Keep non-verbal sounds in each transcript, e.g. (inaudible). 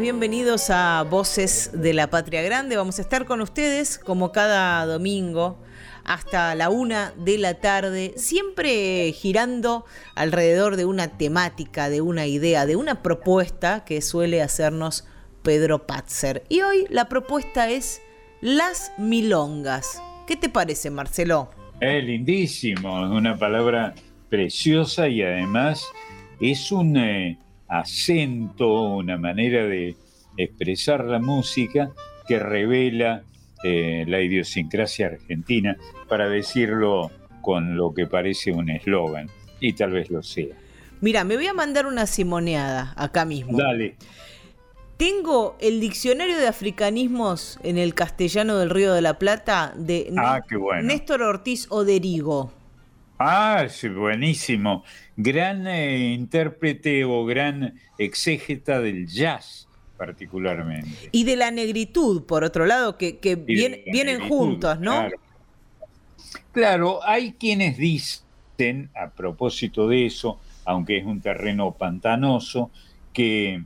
Bienvenidos a Voces de la Patria Grande. Vamos a estar con ustedes como cada domingo hasta la una de la tarde, siempre girando alrededor de una temática, de una idea, de una propuesta que suele hacernos Pedro Patzer. Y hoy la propuesta es las milongas. ¿Qué te parece, Marcelo? Es lindísimo, es una palabra preciosa y además es un... Eh, acento, una manera de expresar la música que revela eh, la idiosincrasia argentina, para decirlo con lo que parece un eslogan, y tal vez lo sea. Mira, me voy a mandar una simoneada acá mismo. Dale. Tengo el diccionario de africanismos en el castellano del Río de la Plata de ah, Néstor Ortiz Oderigo. Ah, sí, buenísimo. Gran eh, intérprete o gran exégeta del jazz, particularmente. Y de la negritud, por otro lado, que, vienen juntos, ¿no? Claro. hay quienes dicen, a propósito de eso, aunque es un terreno pantanoso, que,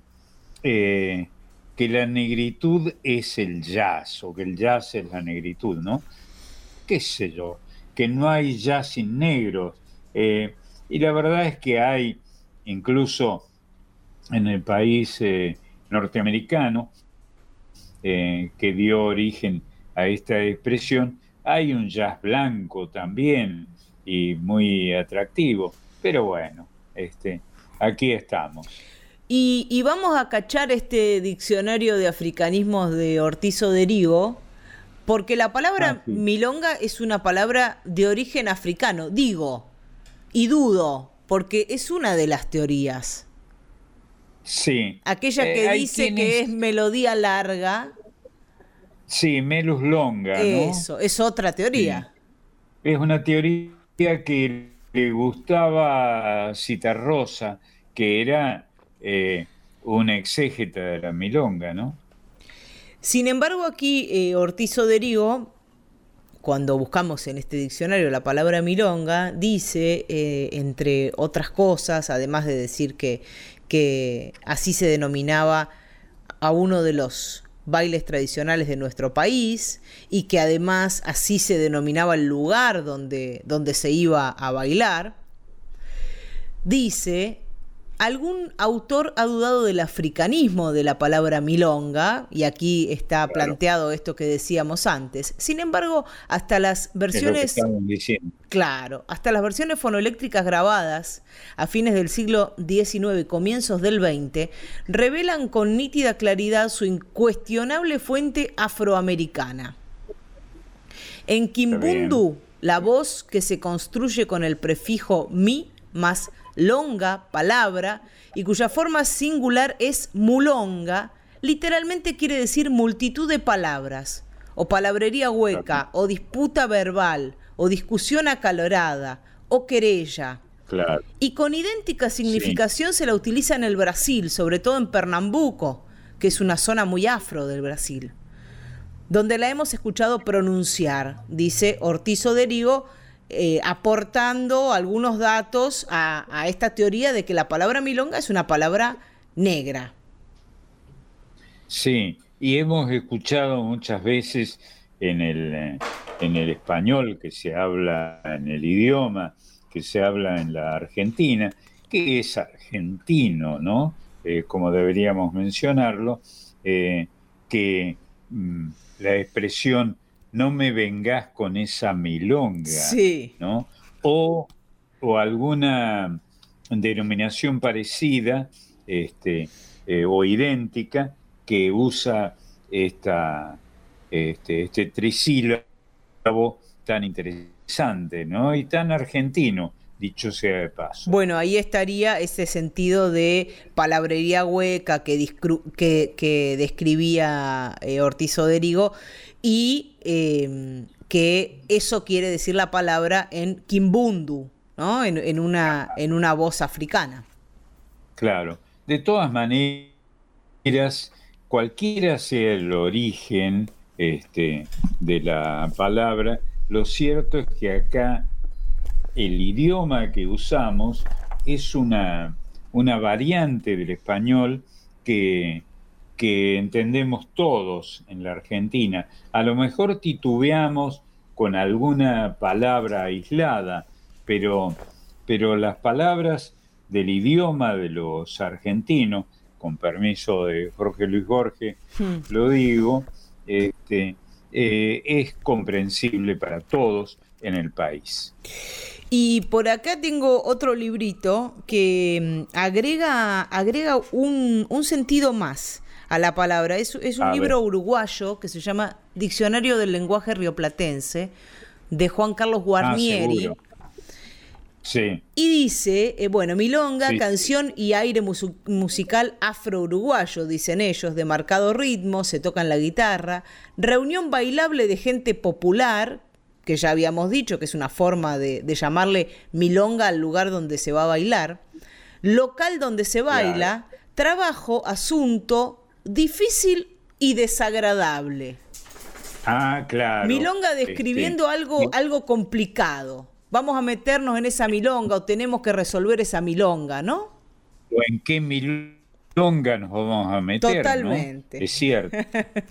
eh, que la negritud es el jazz, o que el jazz es la negritud, ¿no? ¿Qué sé yo? Que no hay ya sin negros. Eh, y la verdad es que hay, incluso en el país eh, norteamericano, eh, que dio origen a esta expresión, hay un jazz blanco también y muy atractivo. Pero bueno, este, aquí estamos. Y, y, vamos a cachar este diccionario de africanismos de Ortiz Oderigo, porque la palabra ah, milonga es una palabra de origen africano, digo, y dudo, porque es una de las teorías. Sí. Aquella que eh, dice que es melodía larga. Sí, melus longa. Eso, es otra teoría. Es una teoría que le gustaba a Citarrosa, que era eh, una exégeta de la milonga, ¿no? Sin embargo, aquí eh, Ortiz Oderigo, cuando buscamos en este diccionario la palabra milonga, dice, eh, entre otras cosas, además de decir que, que así se denominaba a uno de los bailes tradicionales de nuestro país y que además así se denominaba el lugar donde, donde se iba a bailar, dice Algún autor ha dudado del africanismo de la palabra milonga, y aquí está planteado esto que decíamos antes. Sin embargo, hasta las versiones. Claro, hasta las versiones fonoeléctricas grabadas a fines del siglo XIX y comienzos del XX revelan con nítida claridad su incuestionable fuente afroamericana. En Kimbundu, la voz que se construye con el prefijo mi más longa, palabra, y cuya forma singular es mulonga, literalmente quiere decir multitud de palabras, o palabrería hueca, o disputa verbal, o discusión acalorada, o querella. Y con idéntica significación se la utiliza en el Brasil, sobre todo en Pernambuco, que es una zona muy afro del Brasil, donde la hemos escuchado pronunciar, dice Ortiz Oderigo, eh, aportando algunos datos a, esta teoría de que la palabra milonga es una palabra negra. Sí, y hemos escuchado muchas veces en el, eh, en el español que se habla en el idioma, que se habla en la Argentina, que es argentino, ¿no? Eh, como deberíamos mencionarlo, que mm, la expresión no me vengas con esa milonga, ¿no? O, alguna denominación parecida este, eh, o idéntica que usa esta, este, este trisílabo tan interesante ¿no? y tan argentino dicho sea de paso. Bueno, ahí estaría ese sentido de palabrería hueca que, que, describía eh, Ortiz Oderigo y em, que eso quiere decir la palabra en Kimbundu, ¿no? En, una, en una voz africana. Claro. De todas maneras, cualquiera sea el origen este, de la palabra, lo cierto es que acá el idioma que usamos es una, una variante del español que, que entendemos todos en la Argentina. A lo mejor titubeamos con alguna palabra aislada, pero, pero las palabras del idioma de los argentinos, con permiso de Jorge Luis Jorge, hmm. lo digo, este, eh, es comprensible para todos en el país. Y por acá tengo otro librito que mm, agrega, agrega un, sentido más a la palabra. Es, un libro uruguayo que se llama Diccionario del Lenguaje Rioplatense, de Juan Carlos ah, Guarnieri. sí. Y dice, eh, bueno, milonga, canción y aire musical afro-uruguayo, dicen ellos, de marcado ritmo, se tocan la guitarra, reunión bailable de gente popular, que ya habíamos dicho que es una forma de, llamarle milonga al lugar donde se va a bailar, local donde se baila, trabajo, asunto, difícil y desagradable. Ah, claro. Milonga este, describiendo algo, algo complicado. Vamos a meternos en esa milonga o tenemos que resolver esa milonga, ¿no? ¿O en qué milonga nos vamos a meter? Totalmente. Es cierto,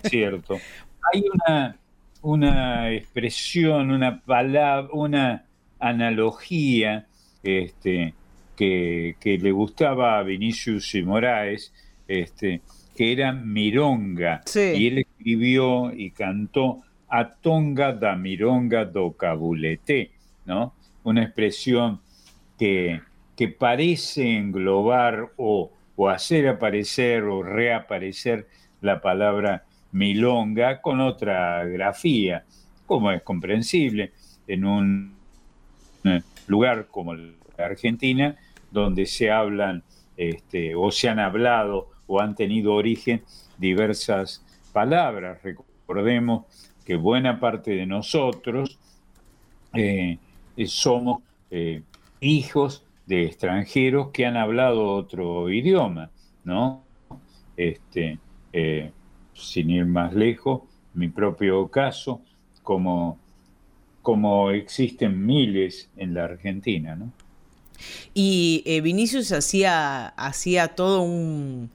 cierto. (laughs) Hay una, una expresión, una palabra, una analogía este, que, le gustaba a Vinicius y Moraes, este, que era mironga. Y él escribió y cantó Atonga da mironga do cabulete, ¿no? Una expresión que, que parece englobar o, o hacer aparecer o reaparecer la palabra milonga con otra grafía, como es comprensible en un lugar como la Argentina, donde se hablan este, o se han hablado o han tenido origen diversas palabras. Recordemos que buena parte de nosotros eh, somos eh, hijos de extranjeros que han hablado otro idioma, ¿no? Este, eh, sin ir más lejos, mi propio caso, como, como existen miles en la Argentina, ¿no? Y eh, Vinicius hacía, hacía todo un,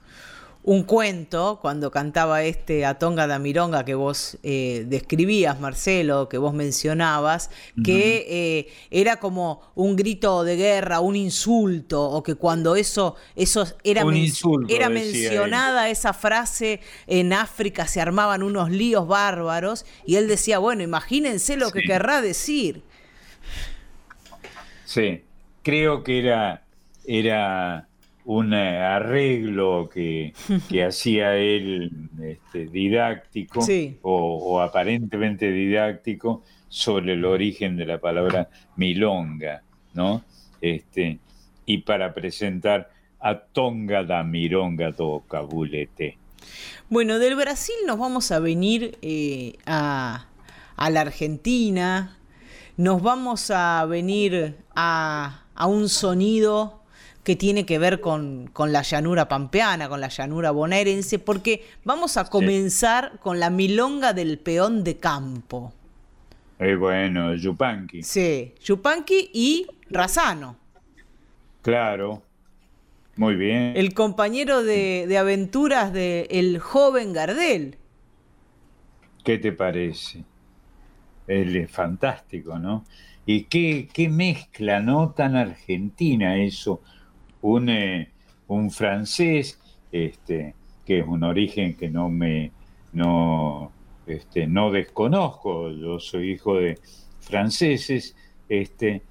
un cuento cuando cantaba este Atonga da Mironga que vos eh, describías, Marcelo, que vos mencionabas, que eh, era como un grito de guerra, un insulto, o que cuando eso, eso era, era mencionada esa frase en África se armaban unos líos bárbaros, y él decía, bueno, imagínense lo que querrá decir. Sí, creo que era, era un eh, arreglo que, (laughs) hacía él este, didáctico o, aparentemente didáctico sobre el origen de la palabra milonga, ¿no? Este, y para presentar a Tonga da Mironga do Cabulete. Bueno, del Brasil nos vamos a venir eh, a, a, la Argentina, nos vamos a venir a, a un sonido que tiene que ver con, la llanura pampeana, con la llanura bonaerense, porque vamos a comenzar con la milonga del peón de campo. Eh, bueno, Yupanqui. Sí, Yupanqui y Razano. Claro, muy bien. El compañero de, aventuras del el joven Gardel. ¿Qué te parece? Él es fantástico, ¿no? Y qué, qué mezcla, ¿no? Tan argentina eso un, eh, un francés, este, que es un origen que no me no, este, no desconozco, yo soy hijo de franceses, este,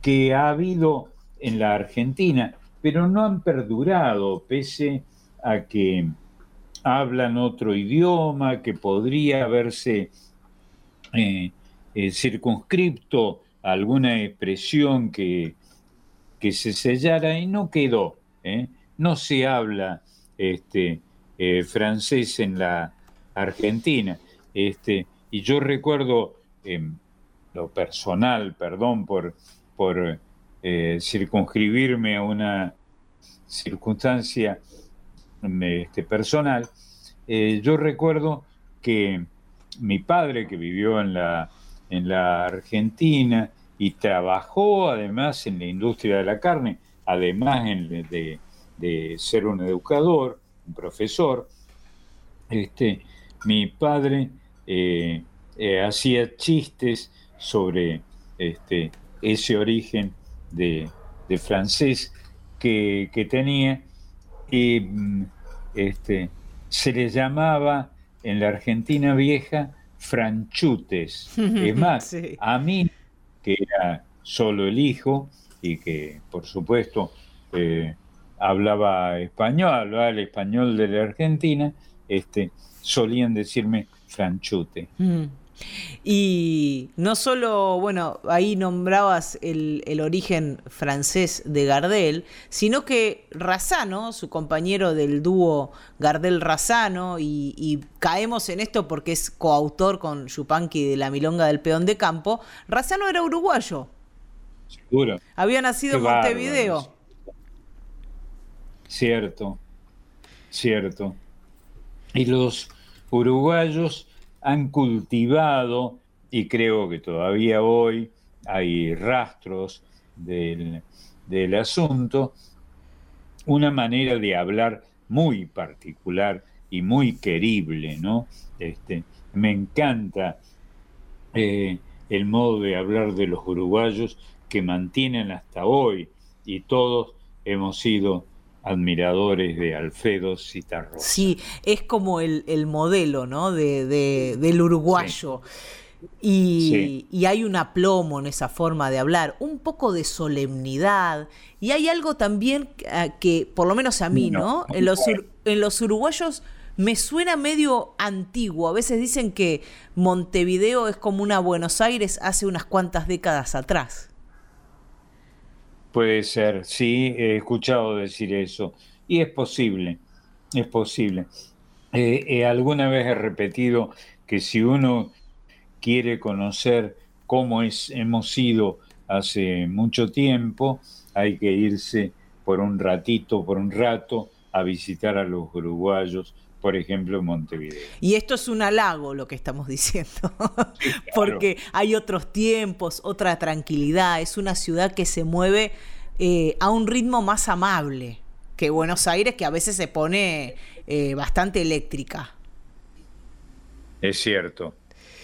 que ha habido en la Argentina, pero no han perdurado, pese a que hablan otro idioma, que podría haberse eh, eh, circunscripto a alguna expresión que, que se sellara y no quedó. ¿eh? No se habla este, eh, francés en la Argentina. Este, y yo recuerdo lo personal, perdón por, por circunscribirme a una circunstancia este, personal, yo recuerdo que mi padre, que vivió en la, en la Argentina y trabajó además en la industria de la carne, además de, ser un educador, un profesor, este, mi padre eh, eh, hacía chistes sobre este, ese origen de, francés que, tenía y mm, este, se le llamaba en la Argentina vieja franchutes. (laughs) Es más, a mí, que era solo el hijo y que por supuesto eh, hablaba español, hablaba el español de la Argentina, este, solían decirme franchute. Mm. Y no solo, bueno, ahí nombrabas el, origen francés de Gardel, sino que Razano, su compañero del dúo Gardel-Razano, y, caemos en esto porque es coautor con Yupanqui de La Milonga del Peón de Campo, Razano era uruguayo. Seguro. Había nacido en Montevideo. Cierto, cierto. Y los uruguayos han cultivado, y creo que todavía hoy hay rastros del, asunto, una manera de hablar muy particular y muy querible, ¿no? Este, me encanta eh, el modo de hablar de los uruguayos que mantienen hasta hoy y todos hemos sido admiradores de Alfredo Citarrosa. Sí, es como el, modelo, ¿no? De, del uruguayo. Y, hay un aplomo en esa forma de hablar, un poco de solemnidad. Y hay algo también eh, que, por lo menos a mí, ¿no? En, los, en los uruguayos me suena medio antiguo. A veces dicen que Montevideo es como una Buenos Aires hace unas cuantas décadas atrás. Puede ser, sí, he escuchado decir eso. Y es posible, es posible. Eh, eh, alguna vez he repetido que si uno quiere conocer cómo es, hemos sido hace mucho tiempo, hay que irse por un ratito, por un rato, a visitar a los uruguayos, por ejemplo, en Montevideo. Y esto es un halago lo que estamos diciendo, (laughs) (laughs) porque hay otros tiempos, otra tranquilidad, es una ciudad que se mueve eh, a un ritmo más amable que Buenos Aires, que a veces se pone eh, bastante eléctrica. Es cierto,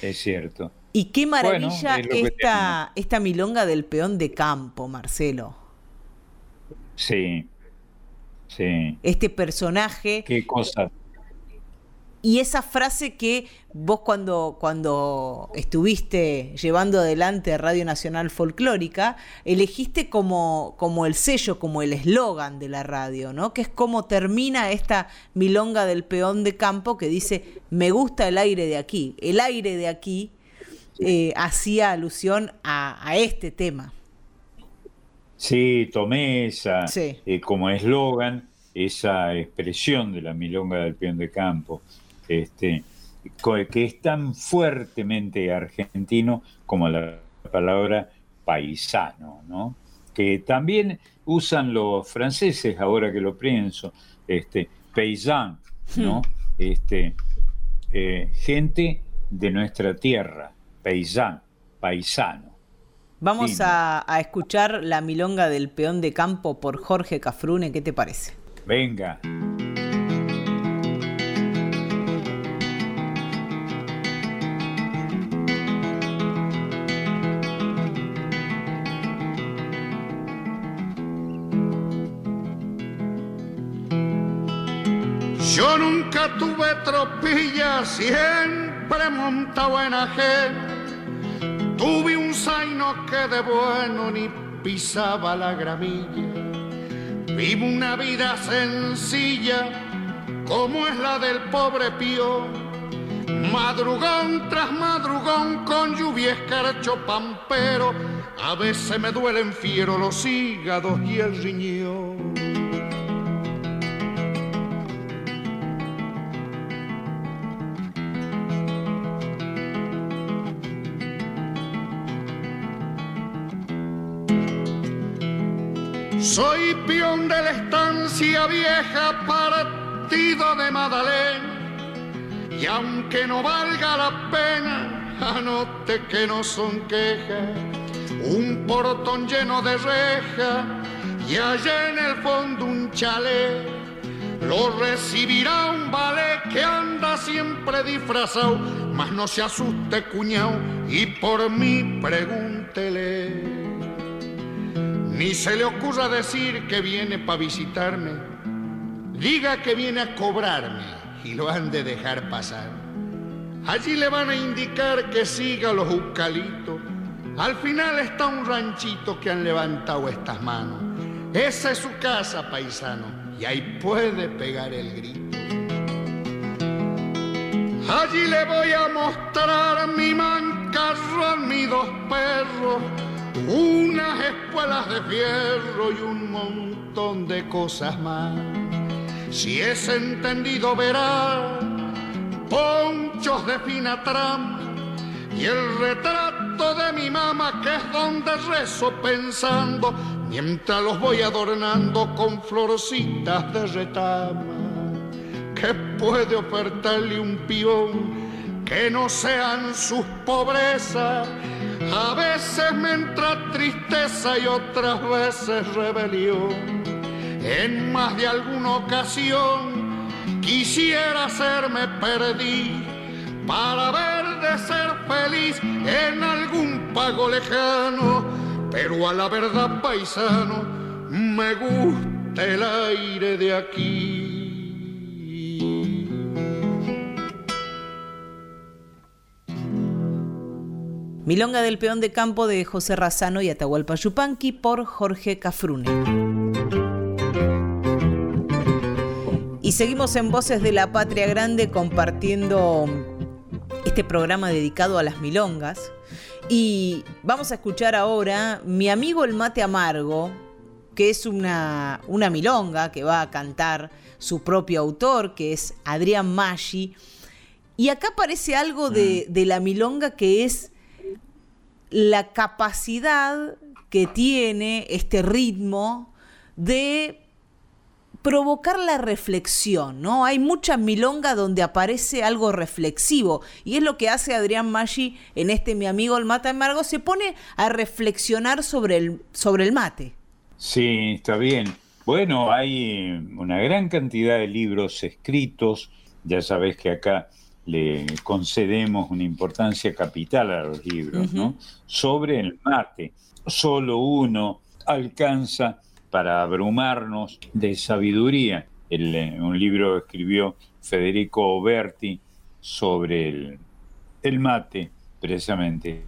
es cierto. Y qué maravilla esta, esta milonga del peón de campo, Marcelo. Sí, sí. Este personaje. Qué cosa y esa frase que vos cuando, cuando estuviste llevando adelante Radio Nacional Folclórica, elegiste como, como el sello, como el eslogan de la radio, ¿no? Que es como termina esta milonga del peón de campo que dice, me gusta el aire de aquí. El aire de aquí eh, hacía alusión a, este tema. Sí, tomé esa eh, como eslogan, esa expresión de la milonga del peón de campo este, que es tan fuertemente argentino como la palabra paisano, ¿no? que también usan los franceses, ahora que lo pienso, este, paysan, ¿no? Hmm. Este, eh, gente de nuestra tierra, paysan, paisano. Vamos a, a, escuchar la milonga del peón de campo por Jorge Cafrune, ¿qué te parece? Venga. Yo nunca tuve tropilla, siempre montado en ajeno. Tuve un zaino que de bueno ni pisaba la gramilla. Vivo una vida sencilla, como es la del pobre pío. Madrugón tras madrugón con lluvia escarcho pampero, A veces me duelen fiero los hígados y el riñón. Soy peón de la estancia vieja, partido de Madalena. Y aunque no valga la pena, anote que no son quejas. Un portón lleno de reja y allá en el fondo un chalet. Lo recibirá un ballet que anda siempre disfrazado, mas no se asuste cuñao y por mí pregúntele. Ni se le ocurra decir que viene para visitarme. Diga que viene a cobrarme y lo han de dejar pasar. Allí le van a indicar que siga los eucaliptos. Al final está un ranchito que han levantado estas manos. Esa es su casa, paisano, y ahí puede pegar el grito. Allí le voy a mostrar mi mancarrón, mis dos perros unas espuelas de fierro y un montón de cosas más. Si es entendido verá ponchos de fina trama y el retrato de mi mamá que es donde rezo pensando mientras los voy adornando con florcitas de retama. ¿Qué puede ofertarle un peón que no sean sus pobrezas? A veces me entra tristeza y otras veces rebelión. En más de alguna ocasión quisiera hacerme perdí para ver de ser feliz en algún pago lejano. Pero a la verdad, paisano, me gusta el aire de aquí. Milonga del peón de campo de José Razano y Atahualpa Yupanqui por Jorge Cafrune. Y seguimos en Voces de la Patria Grande compartiendo este programa dedicado a las milongas. Y vamos a escuchar ahora Mi amigo el mate amargo, que es una, una milonga que va a cantar su propio autor, que es Adrián Maggi. Y acá aparece algo de, de la milonga que es la capacidad que tiene este ritmo de provocar la reflexión, ¿no? Hay muchas milongas donde aparece algo reflexivo y es lo que hace Adrián Maggi en este Mi amigo el mate amargo, se pone a reflexionar sobre el, sobre el mate. Sí, está bien. Bueno, hay una gran cantidad de libros escritos, ya sabes que acá le concedemos una importancia capital a los libros, ¿no? Sobre el mate. Solo uno alcanza para abrumarnos de sabiduría. Eh, un libro escribió Federico Oberti sobre el, el mate, precisamente.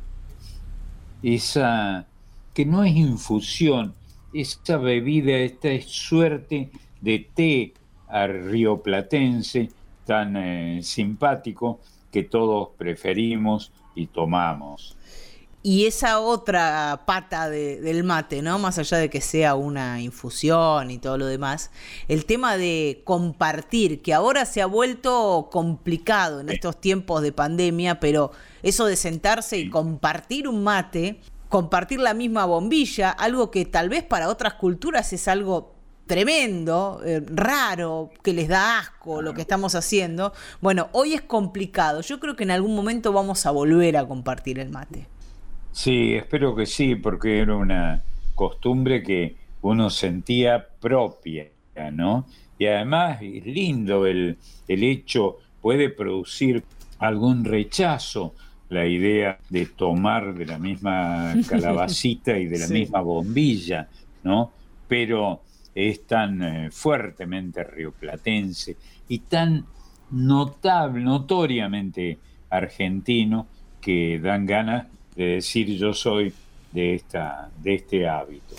Esa que no es infusión, esa bebida, esta suerte de té rioplatense tan eh, simpático que todos preferimos y tomamos. Y esa otra pata del mate, ¿no? Más allá de que sea una infusión y todo lo demás, el tema de compartir, que ahora se ha vuelto complicado en estos tiempos de pandemia, pero eso de sentarse y compartir un mate, compartir la misma bombilla, algo que tal vez para otras culturas es algo tremendo, eh, raro, que les da asco lo que estamos haciendo. Bueno, hoy es complicado. Yo creo que en algún momento vamos a volver a compartir el mate. Sí, espero que sí, porque era una costumbre que uno sentía propia, ¿no? Y además es lindo el, el hecho, puede producir algún rechazo la idea de tomar de la misma (laughs) calabacita y de la misma bombilla, ¿no? Pero es tan eh, fuertemente rioplatense y tan notable, notoriamente argentino que dan ganas de decir yo soy de, esta, de este hábito.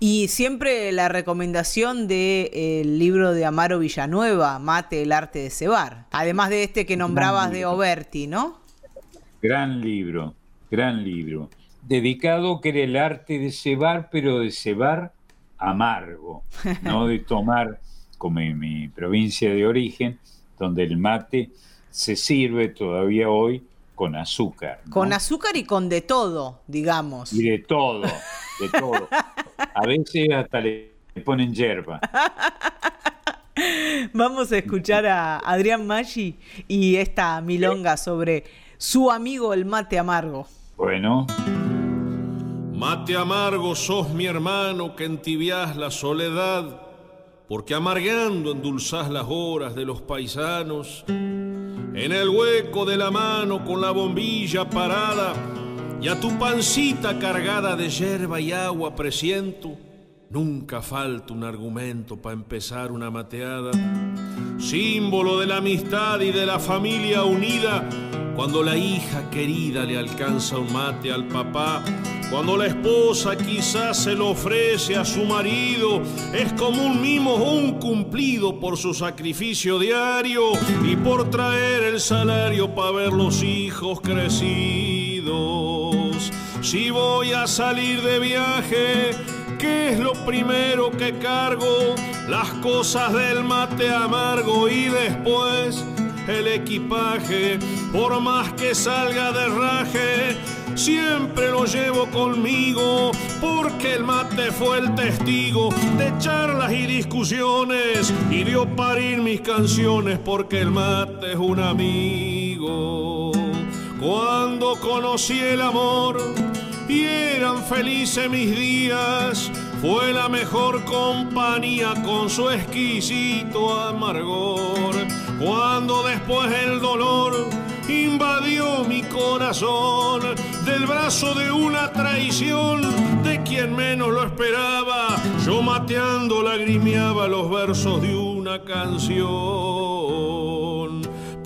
Y siempre la recomendación del libro de Amaro Villanueva, Mate, el arte de cebar. Además de este que nombrabas de Oberti, ¿no? Gran libro, gran libro. dedicado que era el arte de cebar, pero de cebar amargo, no (laughs) de tomar, como en mi provincia de origen, donde el mate se sirve todavía hoy con azúcar. Con azúcar y con de todo, digamos. Y de todo, de todo. A veces hasta le ponen hierba. (laughs) Vamos a escuchar a Adrián Maggi y esta milonga sobre su amigo el mate amargo. Bueno. Mate amargo sos mi hermano que entibias la soledad, porque amargando endulzás las horas de los paisanos. En el hueco de la mano con la bombilla parada y a tu pancita cargada de hierba y agua presiento, nunca falta un argumento para empezar una mateada. Símbolo de la amistad y de la familia unida, cuando la hija querida le alcanza un mate al papá cuando la esposa quizás se lo ofrece a su marido, es como un mimo o un cumplido por su sacrificio diario y por traer el salario para ver los hijos crecidos. Si voy a salir de viaje, ¿qué es lo primero que cargo? Las cosas del mate amargo y después el equipaje, por más que salga de raje siempre lo llevo conmigo, porque el mate fue el testigo de charlas y discusiones y dio parir mis canciones, porque el mate es un amigo. Cuando conocí el amor y eran felices mis días, fue la mejor compañía con su exquisito amargor. Cuando después el dolor invadió mi corazón del brazo de una traición de quien menos lo esperaba. Yo mateando lagrimeaba los versos de una canción.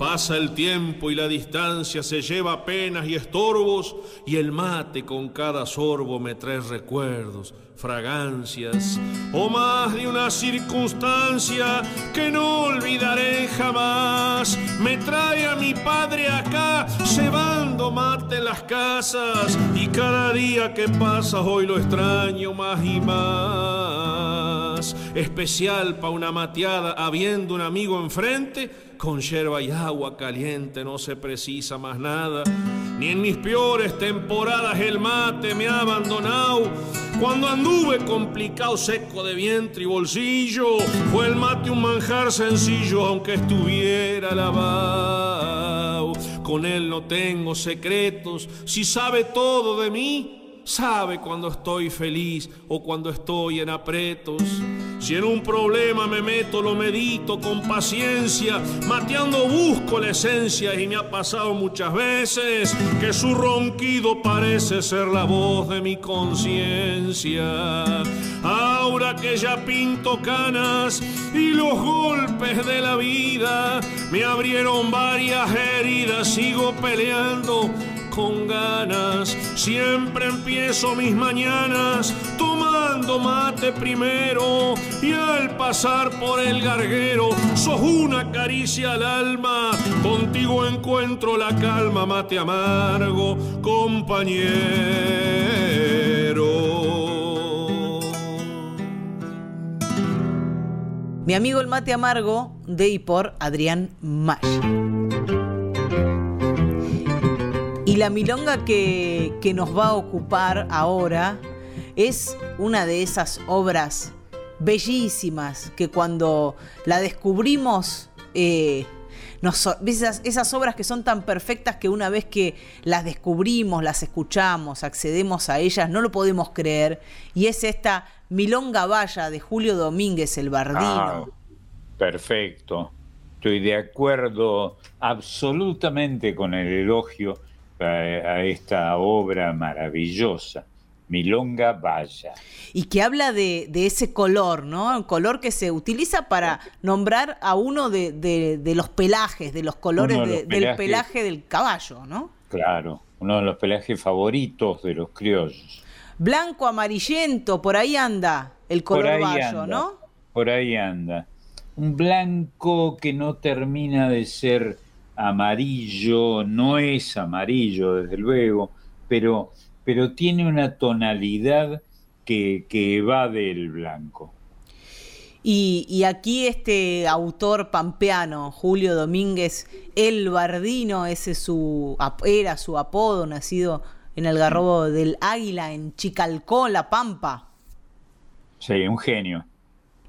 Pasa el tiempo y la distancia se lleva penas y estorbos y el mate con cada sorbo me trae recuerdos fragancias o más de una circunstancia que no olvidaré jamás. Me trae a mi padre acá, cebando mate en las casas y cada día que pasa hoy lo extraño más y más. Especial pa' una mateada habiendo un amigo enfrente, con yerba y agua caliente no se precisa más nada. Ni en mis peores temporadas el mate me ha abandonado. Cuando anduve complicado, seco de vientre y bolsillo, fue el mate un manjar sencillo, aunque estuviera lavado. Con él no tengo secretos, si sabe todo de mí, sabe cuando estoy feliz o cuando estoy en apretos. Si en un problema me meto, lo medito con paciencia, mateando busco la esencia y me ha pasado muchas veces que su ronquido parece ser la voz de mi conciencia. Ahora que ya pinto canas y los golpes de la vida me abrieron varias heridas, sigo peleando con ganas. Siempre empiezo mis mañanas tomando mate primero y al pasar por el garguero sos una caricia al alma. Contigo encuentro la calma, mate amargo, compañero. Mi amigo el mate amargo de y por Adrián May. La milonga que, nos va a ocupar ahora es una de esas obras bellísimas que cuando la descubrimos, eh, esas, obras que son tan perfectas que una vez que las descubrimos, las escuchamos, accedemos a ellas, no lo podemos creer. Y es esta Milonga Valla de Julio Domínguez, el Bardino. Ah, perfecto. Estoy de acuerdo absolutamente con el elogio a, esta obra maravillosa. Milonga Valla. Y que habla de, ese color, ¿no? El color que se utiliza para nombrar a uno de, los pelajes, de los colores del pelaje del caballo, ¿no? Claro, uno de los pelajes favoritos de los criollos. Blanco, amarillento, por ahí anda el color vallo, ¿no? Por ahí anda. Un blanco que no termina de ser amarillo, no es amarillo desde luego, pero pero tiene una tonalidad que, que evade el blanco. Y, aquí este autor pampeano, Julio Domínguez, el Bardino, ese su, era su apodo, nacido en el garrobo del Águila, en Chicalcón, La Pampa. Sí, un genio.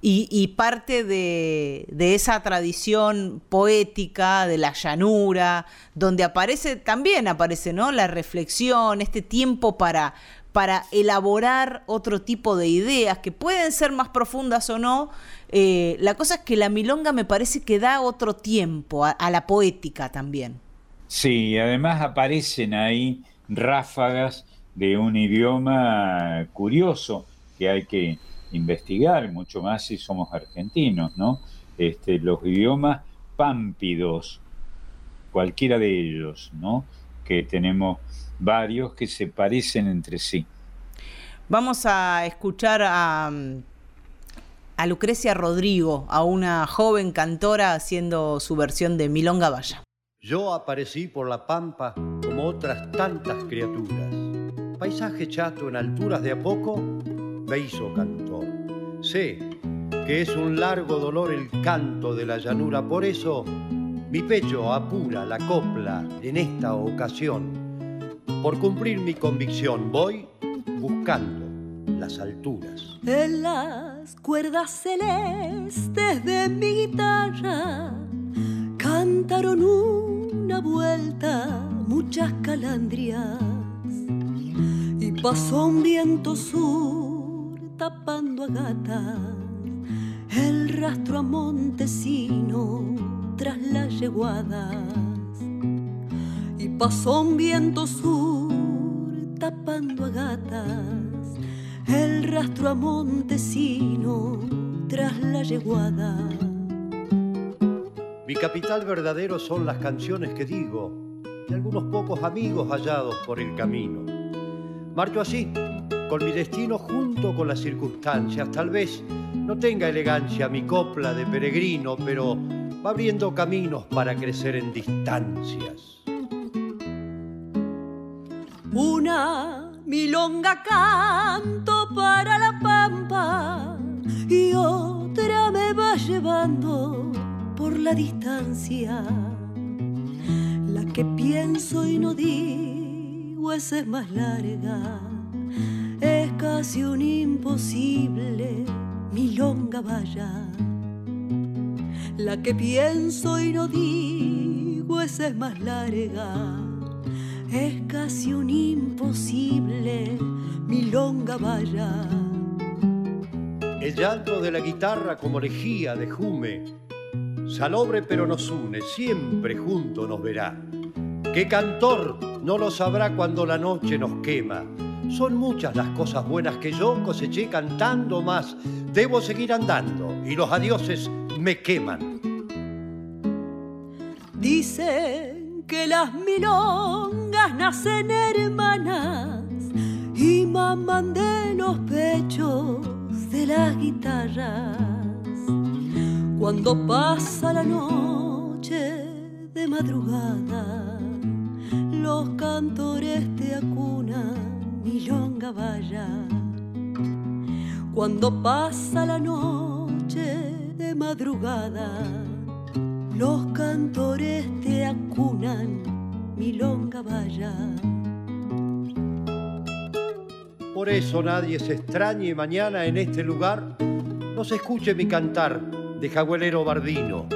Y, parte de, esa tradición poética de la llanura, donde aparece, también aparece, ¿no? La reflexión, este tiempo para, para elaborar otro tipo de ideas que pueden ser más profundas o no. Eh, la cosa es que la milonga me parece que da otro tiempo a, la poética también. Sí, además aparecen ahí ráfagas de un idioma curioso que hay que investigar, mucho más si somos argentinos, ¿no? Este, los idiomas pámpidos, cualquiera de ellos, ¿no? Que tenemos varios que se parecen entre sí. Vamos a escuchar a, a Lucrecia Rodrigo, a una joven cantora haciendo su versión de Milonga Valla. Yo aparecí por la pampa como otras tantas criaturas. Paisaje chato en alturas de a poco me hizo cantor. Sé que es un largo dolor el canto de la llanura, por eso mi pecho apura la copla en esta ocasión. Por cumplir mi convicción voy buscando las alturas. En las cuerdas celestes de mi guitarra cantaron una vuelta muchas calandrias y pasó un viento sur tapando a gatas el rastro a Montesino tras las yeguadas y pasó un viento sur tapando a gatas el rastro a Montesino tras la yeguada. Mi capital verdadero son las canciones que digo y algunos pocos amigos hallados por el camino. Marcho así, con mi destino junto con las circunstancias. Tal vez no tenga elegancia mi copla de peregrino, pero va abriendo caminos para crecer en distancias. Una milonga canto para la pampa y otra me va llevando por la distancia. La que pienso y no digo esa es más larga, es casi un imposible milonga vaya. La que pienso y no digo es más larga es casi un imposible milonga vaya. El llanto de la guitarra como lejía de jume, salobre pero nos une, siempre junto nos verá. ¿Qué cantor no lo sabrá cuando la noche nos quema? Son muchas las cosas buenas que yo coseché cantando más. Debo seguir andando y los adioses me queman. Dicen que las milongas nacen hermanas y maman de los pechos de las guitarras. Cuando pasa la noche de madrugada, los cantores te acunan milonga vaya. Cuando pasa la noche de madrugada, los cantores te acunan milonga vaya. Por eso nadie se extrañe mañana en este lugar no se escuche mi cantar de jaguelero bardino.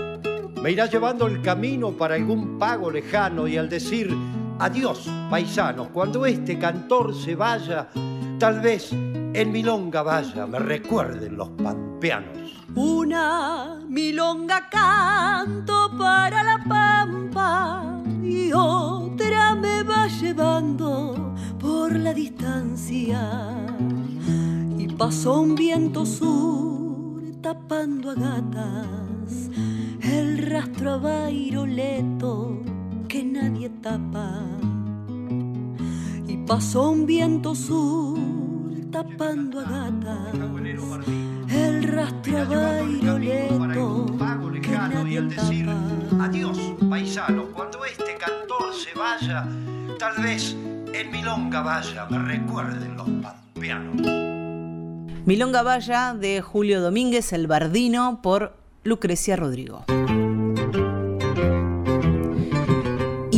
Me irá llevando el camino para algún pago lejano y al decir adiós, paisanos, cuando este cantor se vaya, tal vez en milonga vaya, me recuerden los pampeanos. Una milonga canto para la pampa y otra me va llevando por la distancia. Y pasó un viento sur tapando a gatas el rastro a bairoleto que nadie tapa. Y pasó un viento sur tapando a gatas el rastro a bairoleto que nadie tapa. Adiós, paisano, cuando este cantor se vaya, tal vez en Milonga Vaya me recuerden los pampeanos. Milonga Vaya de Julio Domínguez, El Bardino, por Lucrecia Rodrigo.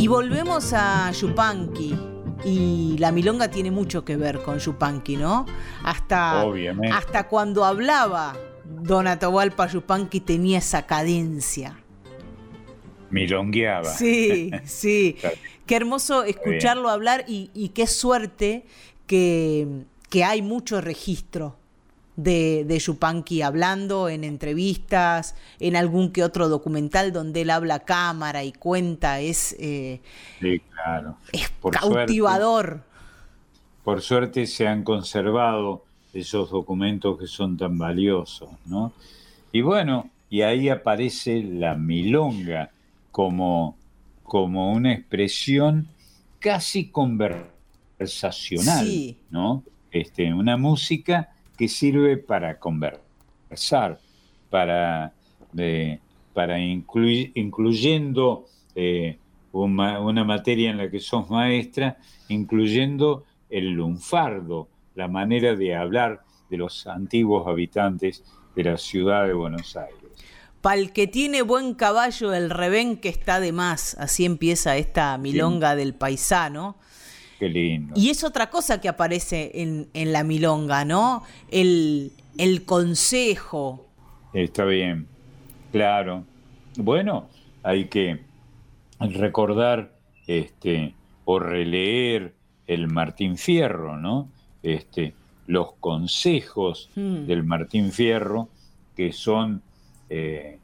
Volvemos a Yupanqui. Y la milonga tiene mucho que ver con Yupanqui, ¿no? Hasta, hasta cuando hablaba Don Atahualpa Yupanqui tenía esa cadencia. Milongueaba. Sí, (laughs) sí. Qué hermoso escucharlo hablar y, qué suerte que, que, hay mucho registro de, de Yupanqui hablando en entrevistas, en algún que otro documental donde él habla a cámara y cuenta. Es, eh, sí, claro. es cautivador. por suerte se han conservado esos documentos que son tan valiosos, ¿no? Y bueno, y ahí aparece la milonga como, como una expresión casi conversacional, ¿no? Este, una música que sirve para conversar, para, para incluyendo eh, una, una, materia en la que sos maestra, incluyendo el lunfardo, la manera de hablar de los antiguos habitantes de la ciudad de Buenos Aires. Pal que tiene buen caballo, el revén que está de más. Así empieza esta milonga del paisano. Qué lindo. Y es otra cosa que aparece en, la milonga, ¿no? El, el consejo. Está bien, claro. Bueno, hay que recordar este, o releer el Martín Fierro, ¿no? este, los consejos hmm. del Martín Fierro, que son eh,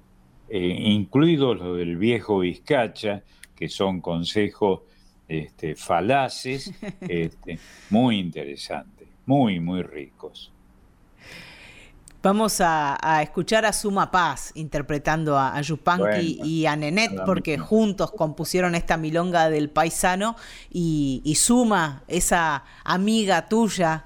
eh, incluidos los del viejo Vizcacha, que son consejos este, falaces, (laughs) este, muy interesantes, muy, muy ricos. Vamos a, escuchar a Suma Paz interpretando a, Yupanqui y a Nenet, porque juntos compusieron esta milonga del paisano. Y, Suma, esa amiga tuya,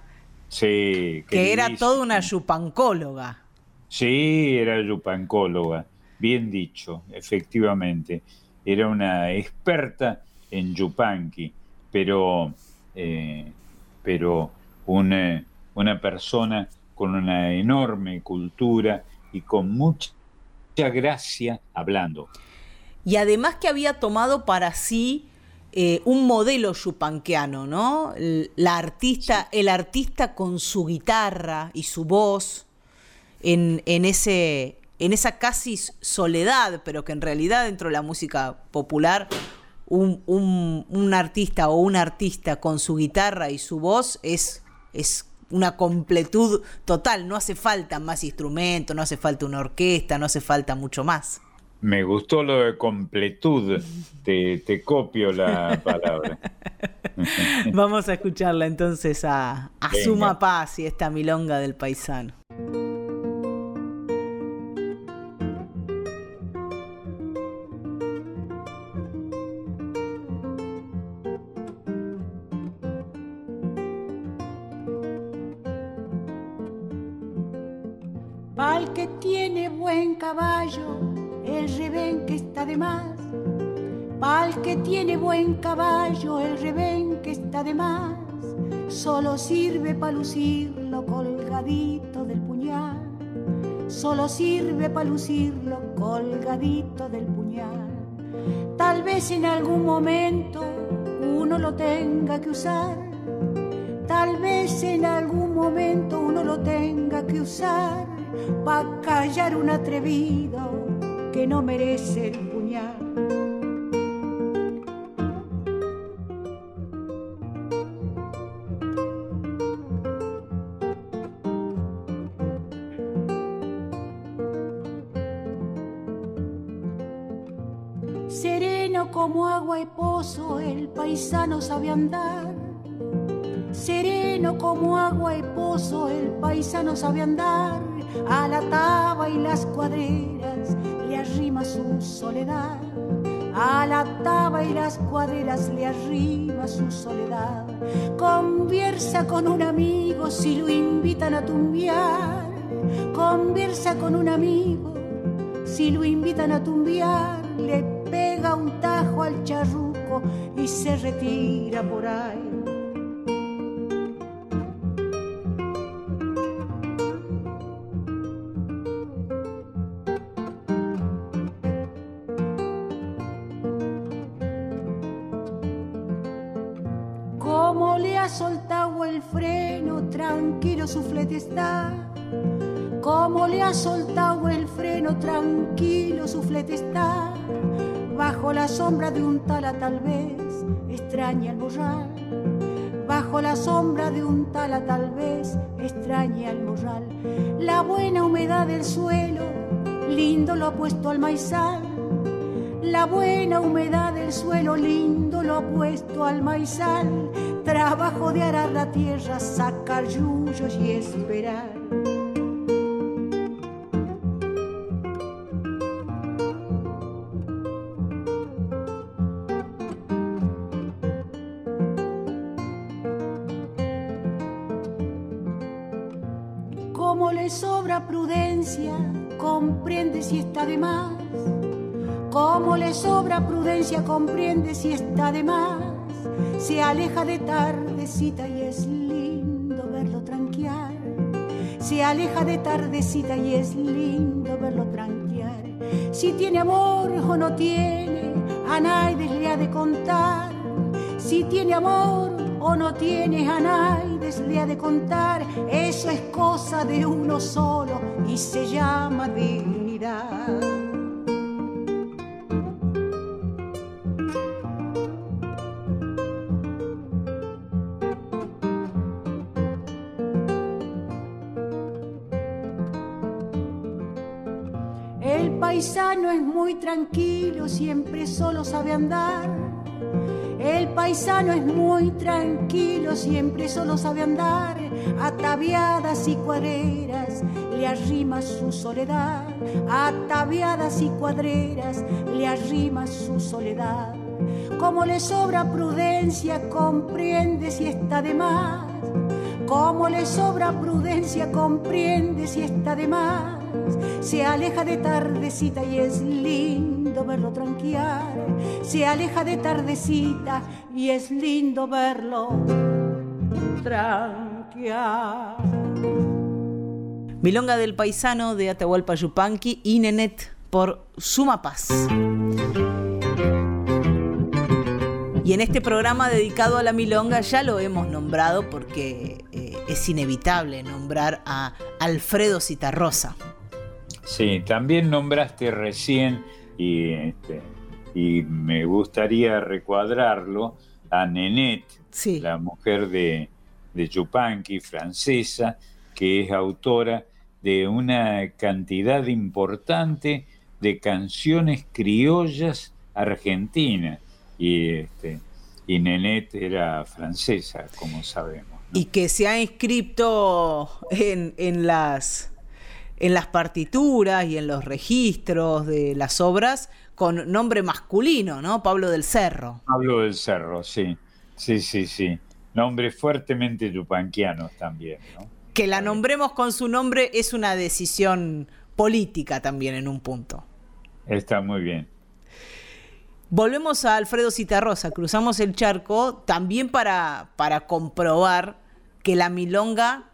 que era toda una yupancóloga. Sí, era yupancóloga, bien dicho, efectivamente. Era una experta en yupanqui, pero, eh, pero una, una persona con una enorme cultura y con mucha gracia hablando. Y además que había tomado para sí eh, un modelo chupanqueano, ¿no? La artista, el artista con su guitarra y su voz en, ese, en esa casi soledad, pero que en realidad dentro de la música popular un, un, artista o un artista con su guitarra y su voz es, es una completud total, no hace falta más instrumentos, no hace falta una orquesta, no hace falta mucho más. Me gustó lo de completud, te, copio la (laughs) palabra. Vamos a escucharla entonces a, a Suma Paz y esta milonga del paisano. Tiene buen caballo, el revén que está de más. Pal que tiene buen caballo, el revén que está de más. Solo sirve para lucirlo colgadito del puñal. Solo sirve para lucirlo colgadito del puñal. Tal vez en algún momento uno lo tenga que usar. Tal vez en algún momento uno lo tenga que usar pa' callar un atrevido que no merece el puñal. Sereno como agua y pozo, el paisano sabe andar. Sereno como agua y pozo, el paisano sabe andar a la taba y las cuadreras le arrima su soledad. A la taba y las cuadreras le arriba su soledad. Conversa con un amigo si lo invitan a tumbiar. Conversa con un amigo si lo invitan a tumbiar. Le pega un tajo al charruco y se retira por ahí su flete está. Como le ha soltado el freno, tranquilo su flete está. Bajo la sombra de un tala tal vez extraña el morral. Bajo la sombra de un tala tal vez extraña el morral. La buena humedad del suelo, lindo lo ha puesto al maizal la buena humedad del suelo lindo lo ha puesto al maizal. Trabajo de arar la tierra, sacar yuyos y esperar. Como le sobra prudencia, comprende si está de más como le sobra prudencia, comprende si está de más. Se aleja de tardecita y es lindo verlo tranquear. Se aleja de tardecita y es lindo verlo tranquear. Si tiene amor o no tiene, a nadie le ha de contar. Si tiene amor o no tiene, a nadie le ha de contar. Eso es cosa de uno solo y se llama dignidad. Muy tranquilo, siempre solo sabe andar. El paisano es muy tranquilo, siempre solo sabe andar. Ataviadas y cuadreras le arrima su soledad. Ataviadas y cuadreras le arrima su soledad. Como le sobra prudencia, comprende si está de más. Como le sobra prudencia, comprende si está de más se aleja de tardecita y es lindo verlo tranquear. Se aleja de tardecita y es lindo verlo tranquear. Milonga del Paisano de Atahualpa Yupanqui y Nenet por Suma Paz. Y en este programa dedicado a la milonga ya lo hemos nombrado porque eh, es inevitable nombrar a Alfredo Citarrosa. Sí, también nombraste recién, y, este, y me gustaría recuadrarlo, a Nenet, la mujer de, de Chupanqui, francesa, que es autora de una cantidad importante de canciones criollas argentinas. Y, este, y Nenet era francesa, como sabemos. Y que se ha inscrito en, en las en las partituras y en los registros de las obras con nombre masculino, ¿no? Pablo del Cerro. Pablo del Cerro, sí. Sí, sí, sí. Nombres fuertemente yupanquianos también, ¿no? Que la nombremos con su nombre es una decisión política también en un punto. Está muy bien. Volvemos a Alfredo Citarrosa, cruzamos el charco también para, para comprobar que la milonga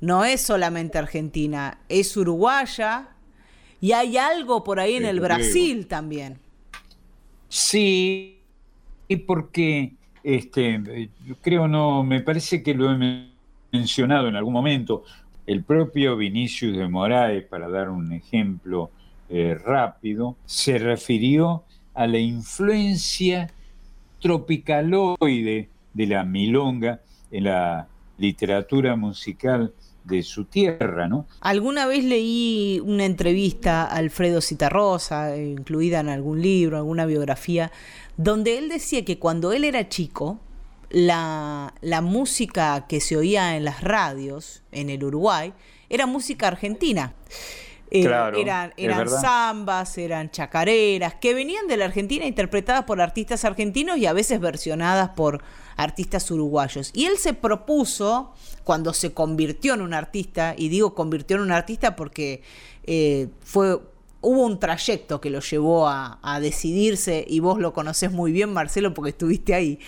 no es solamente argentina, es uruguaya y hay algo por ahí en el Brasil también. Sí, porque este, creo no, me parece que lo he mencionado en algún momento. El propio Vinicius de Moraes, para dar un ejemplo eh, rápido, se refirió a la influencia tropicaloide de la milonga en la literatura musical de su tierra, ¿no? Alguna vez leí una entrevista a Alfredo Citarrosa, incluida en algún libro, alguna biografía, donde él decía que cuando él era chico, la, música que se oía en las radios en el Uruguay era música argentina. Eh, eran eran zambas, eran chacareras, que venían de la Argentina interpretadas por artistas argentinos y a veces versionadas por artistas uruguayos. Y él se propuso, cuando se convirtió en un artista, y digo convirtió en un artista porque eh, fue hubo un trayecto que lo llevó a, decidirse, y vos lo conocés muy bien, Marcelo, porque estuviste ahí.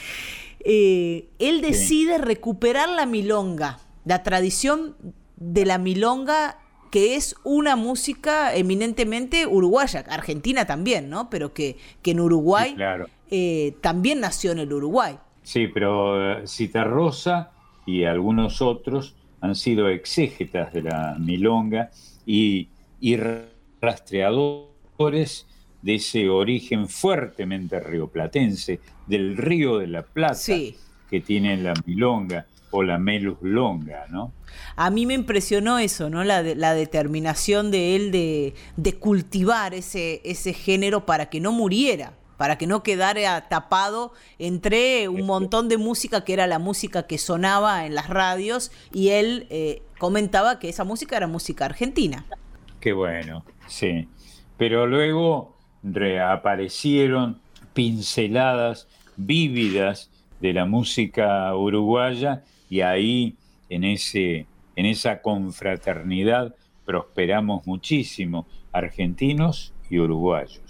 Eh, él decide recuperar la milonga, la tradición de la milonga que es una música eminentemente uruguaya, argentina también, ¿no? Pero que, que en Uruguay eh, también nació en el Uruguay. Sí, pero Citarrosa y algunos otros han sido exégetas de la milonga y, y rastreadores de ese origen fuertemente rioplatense, del río de la Plata que tiene la milonga o la melus longa, ¿no? A mí me impresionó eso, ¿no? La, la determinación de él de, de, cultivar ese, ese género para que no muriera, para que no quedara tapado entre un montón de música que era la música que sonaba en las radios y él eh, comentaba que esa música era música argentina. Qué bueno, sí. Pero luego reaparecieron pinceladas vívidas de la música uruguaya y ahí en, ese, en esa confraternidad prosperamos muchísimo, argentinos y uruguayos.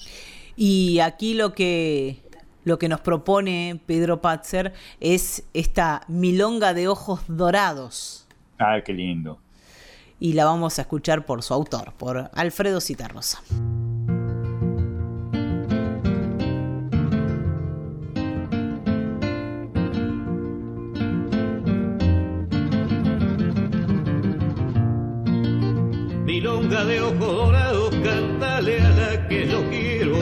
Y aquí lo que, lo que nos propone Pedro Patzer es esta milonga de ojos dorados. Ah, qué lindo. Y la vamos a escuchar por su autor, por Alfredo Citarrosa. Milonga de ojos dorados, cántale a la que yo quiero.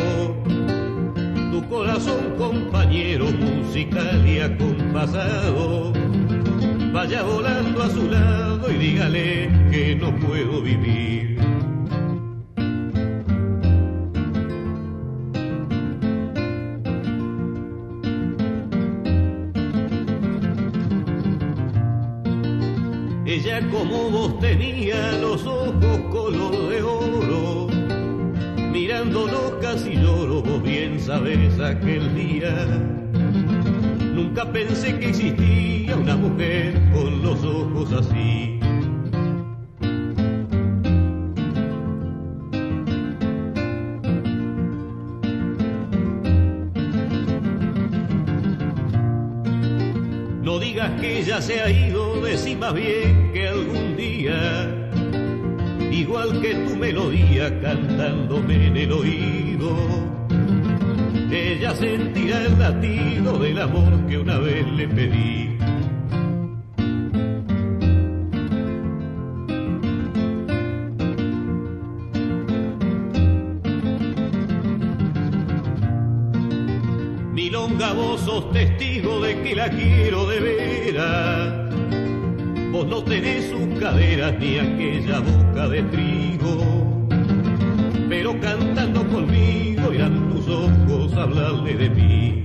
Tu corazón, compañero, musical y acompasado. Vaya volando a su lado y dígale que no puedo vivir. Como vos tenía los ojos color de oro, mirándonos casi lloro, vos bien sabes aquel día. Nunca pensé que existía una mujer con los ojos así. No digas que ella se ha ido, decí más bien que algún día, igual que tu melodía cantándome en el oído, ella sentirá el latido del amor que una vez le pedí. Milonga, vos sos testigo de que la quiero de veras. No tenés sus caderas ni aquella boca de trigo. Pero cantando conmigo irán tus ojos a hablarle de mí.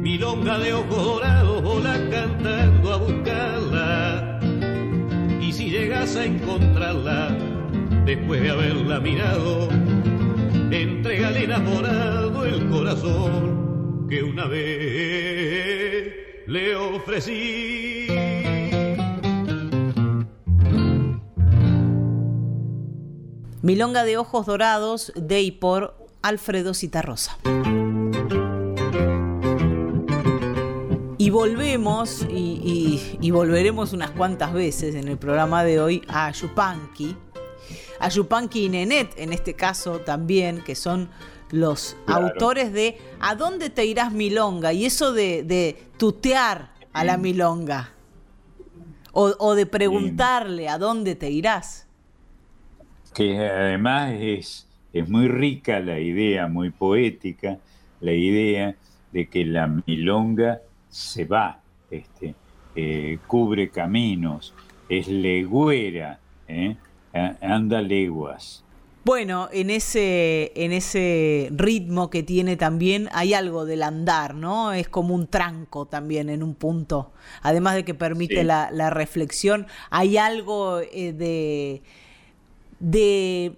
Milonga de ojos dorados, hola cantando a buscarla. Y si llegas a encontrarla, después de haberla mirado, entrégale enamorado el corazón que una vez le ofrecí. Milonga de ojos dorados de y por Alfredo Citarrosa. Y volvemos, y, volveremos unas cuantas veces en el programa de hoy a Yupanqui, a Yupanqui y Nenet, en este caso también, que son los autores de ¿A dónde te irás Milonga? Y eso de, tutear a la Milonga. O, de preguntarle a dónde te irás. Que además es, es muy rica la idea, muy poética, la idea de que la Milonga se va, este, eh, cubre caminos, es legüera, ¿eh? Anda leguas. Bueno, en ese, en ese ritmo que tiene también hay algo del andar, ¿no? Es como un tranco también en un punto. Además de que permite la, reflexión, hay algo eh, de, de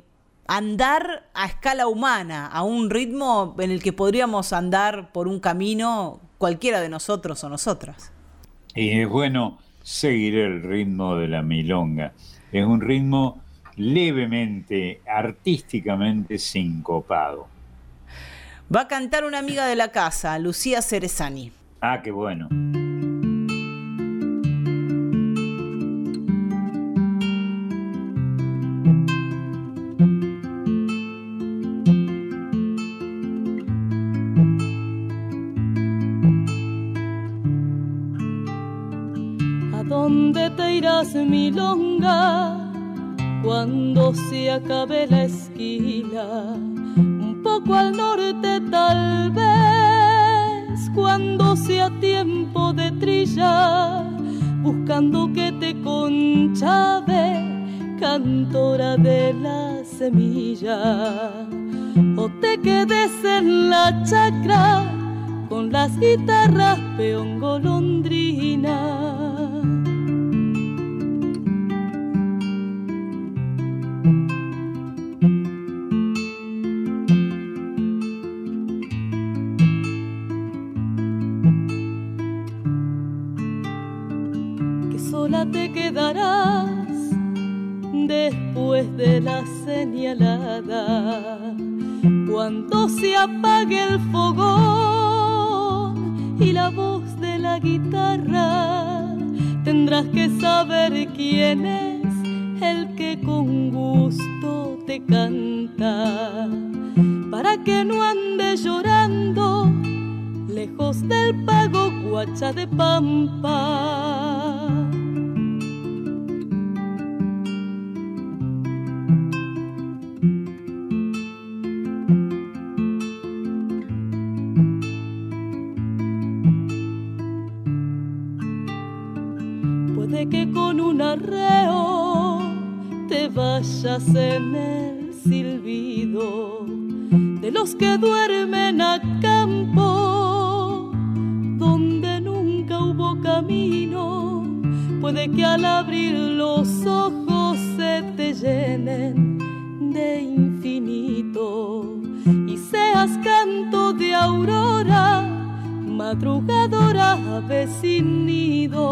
andar a escala humana, a un ritmo en el que podríamos andar por un camino cualquiera de nosotros o nosotras. Y es bueno seguir el ritmo de la milonga. Es un ritmo levemente, artísticamente sincopado. Va a cantar una amiga de la casa, Lucía Cerezani. Ah, qué bueno. ¿A dónde te irás, milonga? Cuando se acabe la esquila, un poco al norte tal vez, cuando sea tiempo de trilla, buscando que te conchave, cantora de la semilla, o te quedes en la chacra con las guitarras peón golondrina. Después de la señalada, cuando se apague el fogón y la voz de la guitarra. Tendrás que saber quién es el que con gusto te canta, para que no ande llorando lejos del pago guacha de pampa. Te vayas en el silbido de los que duermen a campo donde nunca hubo camino. Puede que al abrir los ojos se te llenen de infinito y seas canto de aurora, madrugadora, vecinido.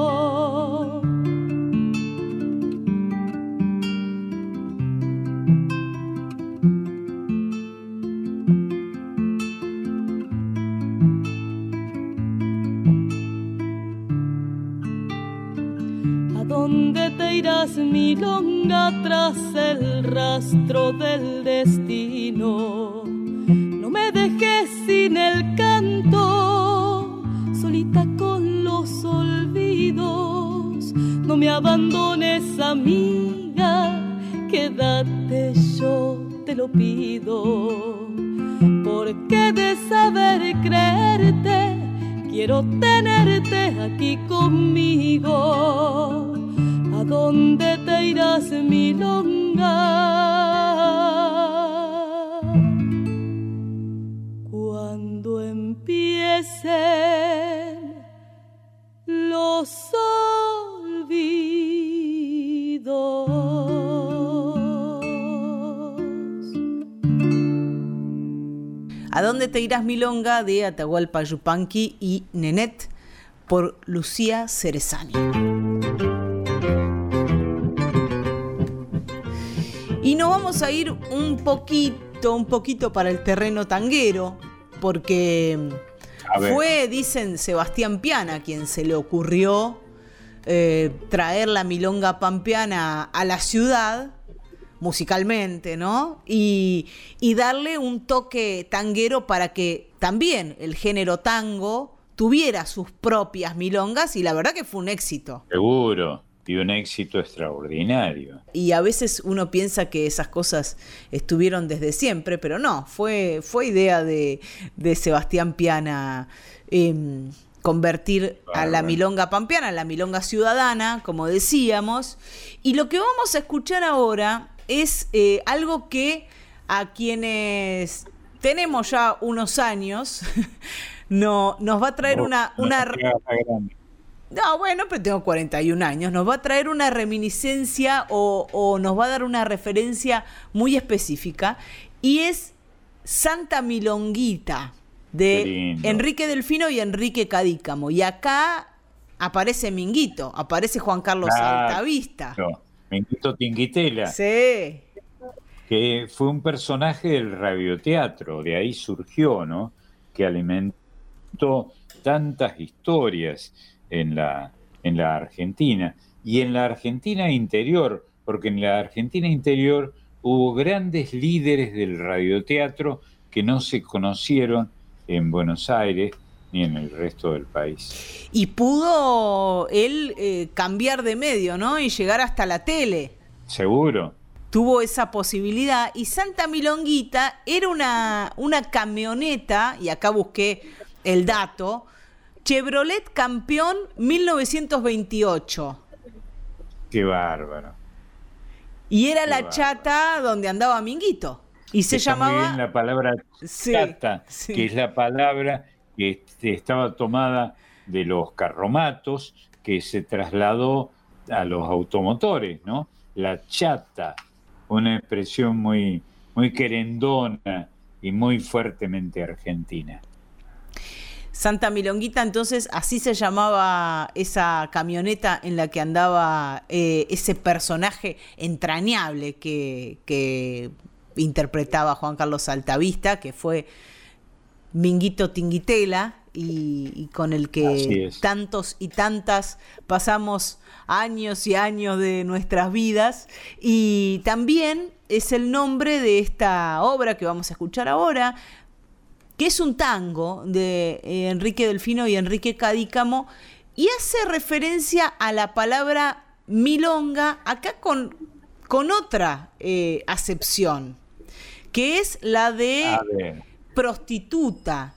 Irás milonga tras el rastro del destino. No me dejes sin el canto, solita con los olvidos. No me abandones, amiga, quédate, yo te lo pido. Porque de saber creerte, quiero tenerte aquí conmigo dónde te irás, milonga? Cuando empiecen los olvidos. ¿A dónde te irás, milonga? de Atahualpa Yupanqui y Nenet por Lucía Cerezani. Y nos vamos a ir un poquito, un poquito para el terreno tanguero, porque fue, dicen, Sebastián Piana quien se le ocurrió eh, traer la milonga pampeana a la ciudad musicalmente, ¿no? Y, y, darle un toque tanguero para que también el género tango tuviera sus propias milongas y la verdad que fue un éxito. Seguro y un éxito extraordinario. Y a veces uno piensa que esas cosas estuvieron desde siempre, pero no, fue, fue idea de, Sebastián Piana em, convertir a la milonga pampeana, a la milonga ciudadana, como decíamos. Y lo que vamos a escuchar ahora es eh, algo que a quienes tenemos ya unos años, no, nos va a traer una... una no, bueno, pero tengo 41 años. Nos va a traer una reminiscencia o, nos va a dar una referencia muy específica y es Santa Milonguita de Enrique Delfino y Enrique Cadícamo. Y acá aparece Minguito, aparece Juan Carlos Altavista. Minguito Tinguitela. Sí. Que fue un personaje del radioteatro, de ahí surgió, ¿no? Que alimentó tantas historias en la, en la Argentina. Y en la Argentina interior, porque en la Argentina interior hubo grandes líderes del radioteatro que no se conocieron en Buenos Aires, ni en el resto del país. Y pudo él eh, cambiar de medio, ¿no? Y llegar hasta la tele. Seguro. Tuvo esa posibilidad y Santa Milonguita era una, una camioneta, y acá busqué el dato, Chevrolet Campeón 1928. Qué bárbaro. Y era la chata donde andaba Minguito. Y se llamaba. Muy bien la palabra chata, que es la palabra que este, estaba tomada de los carromatos, que se trasladó a los automotores, ¿no? La chata, una expresión muy, muy querendona y muy fuertemente argentina. Santa Milonguita, entonces así se llamaba esa camioneta en la que andaba eh, ese personaje entrañable que, que interpretaba Juan Carlos Altavista, que fue Minguito Tinguitela y, con el que tantos y tantas pasamos años y años de nuestras vidas. Y también es el nombre de esta obra que vamos a escuchar ahora, que es un tango de eh, Enrique Delfino y Enrique Cadícamo, y hace referencia a la palabra milonga, acá con, con otra eh, acepción, que es la de prostituta,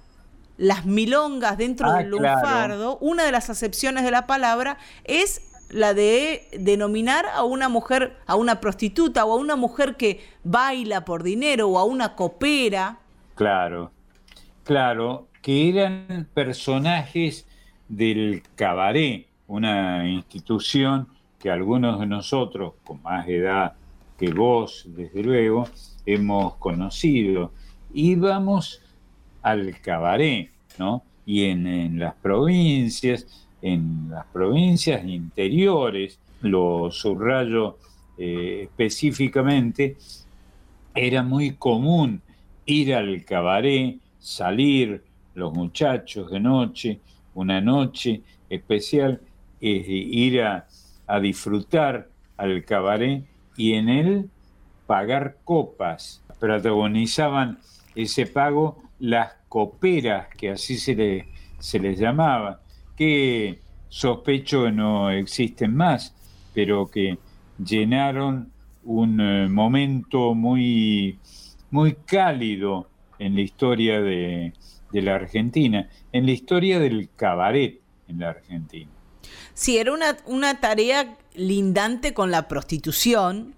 las milongas dentro ah, del lunfardo, una de las acepciones de la palabra es la de denominar a una mujer, a una prostituta o a una mujer que baila por dinero o a una copera. Claro, claro, que eran personajes del cabaret, una institución que algunos de nosotros, con más edad que vos, desde luego, hemos conocido íbamos al cabaret, ¿no? Y en, las provincias, en las provincias interiores, lo subrayo eh, específicamente, era muy común ir al cabaret, salir los muchachos de noche, una noche especial, ir a, disfrutar al cabaret y en él pagar copas. Protagonizaban ese pago las coperas, que así se, le, se les llamaba, que sospecho no existen más, pero que llenaron un eh, momento muy, muy cálido en la historia de, de la Argentina, en la historia del cabaret en la Argentina. Sí, era una, una tarea lindante con la prostitución,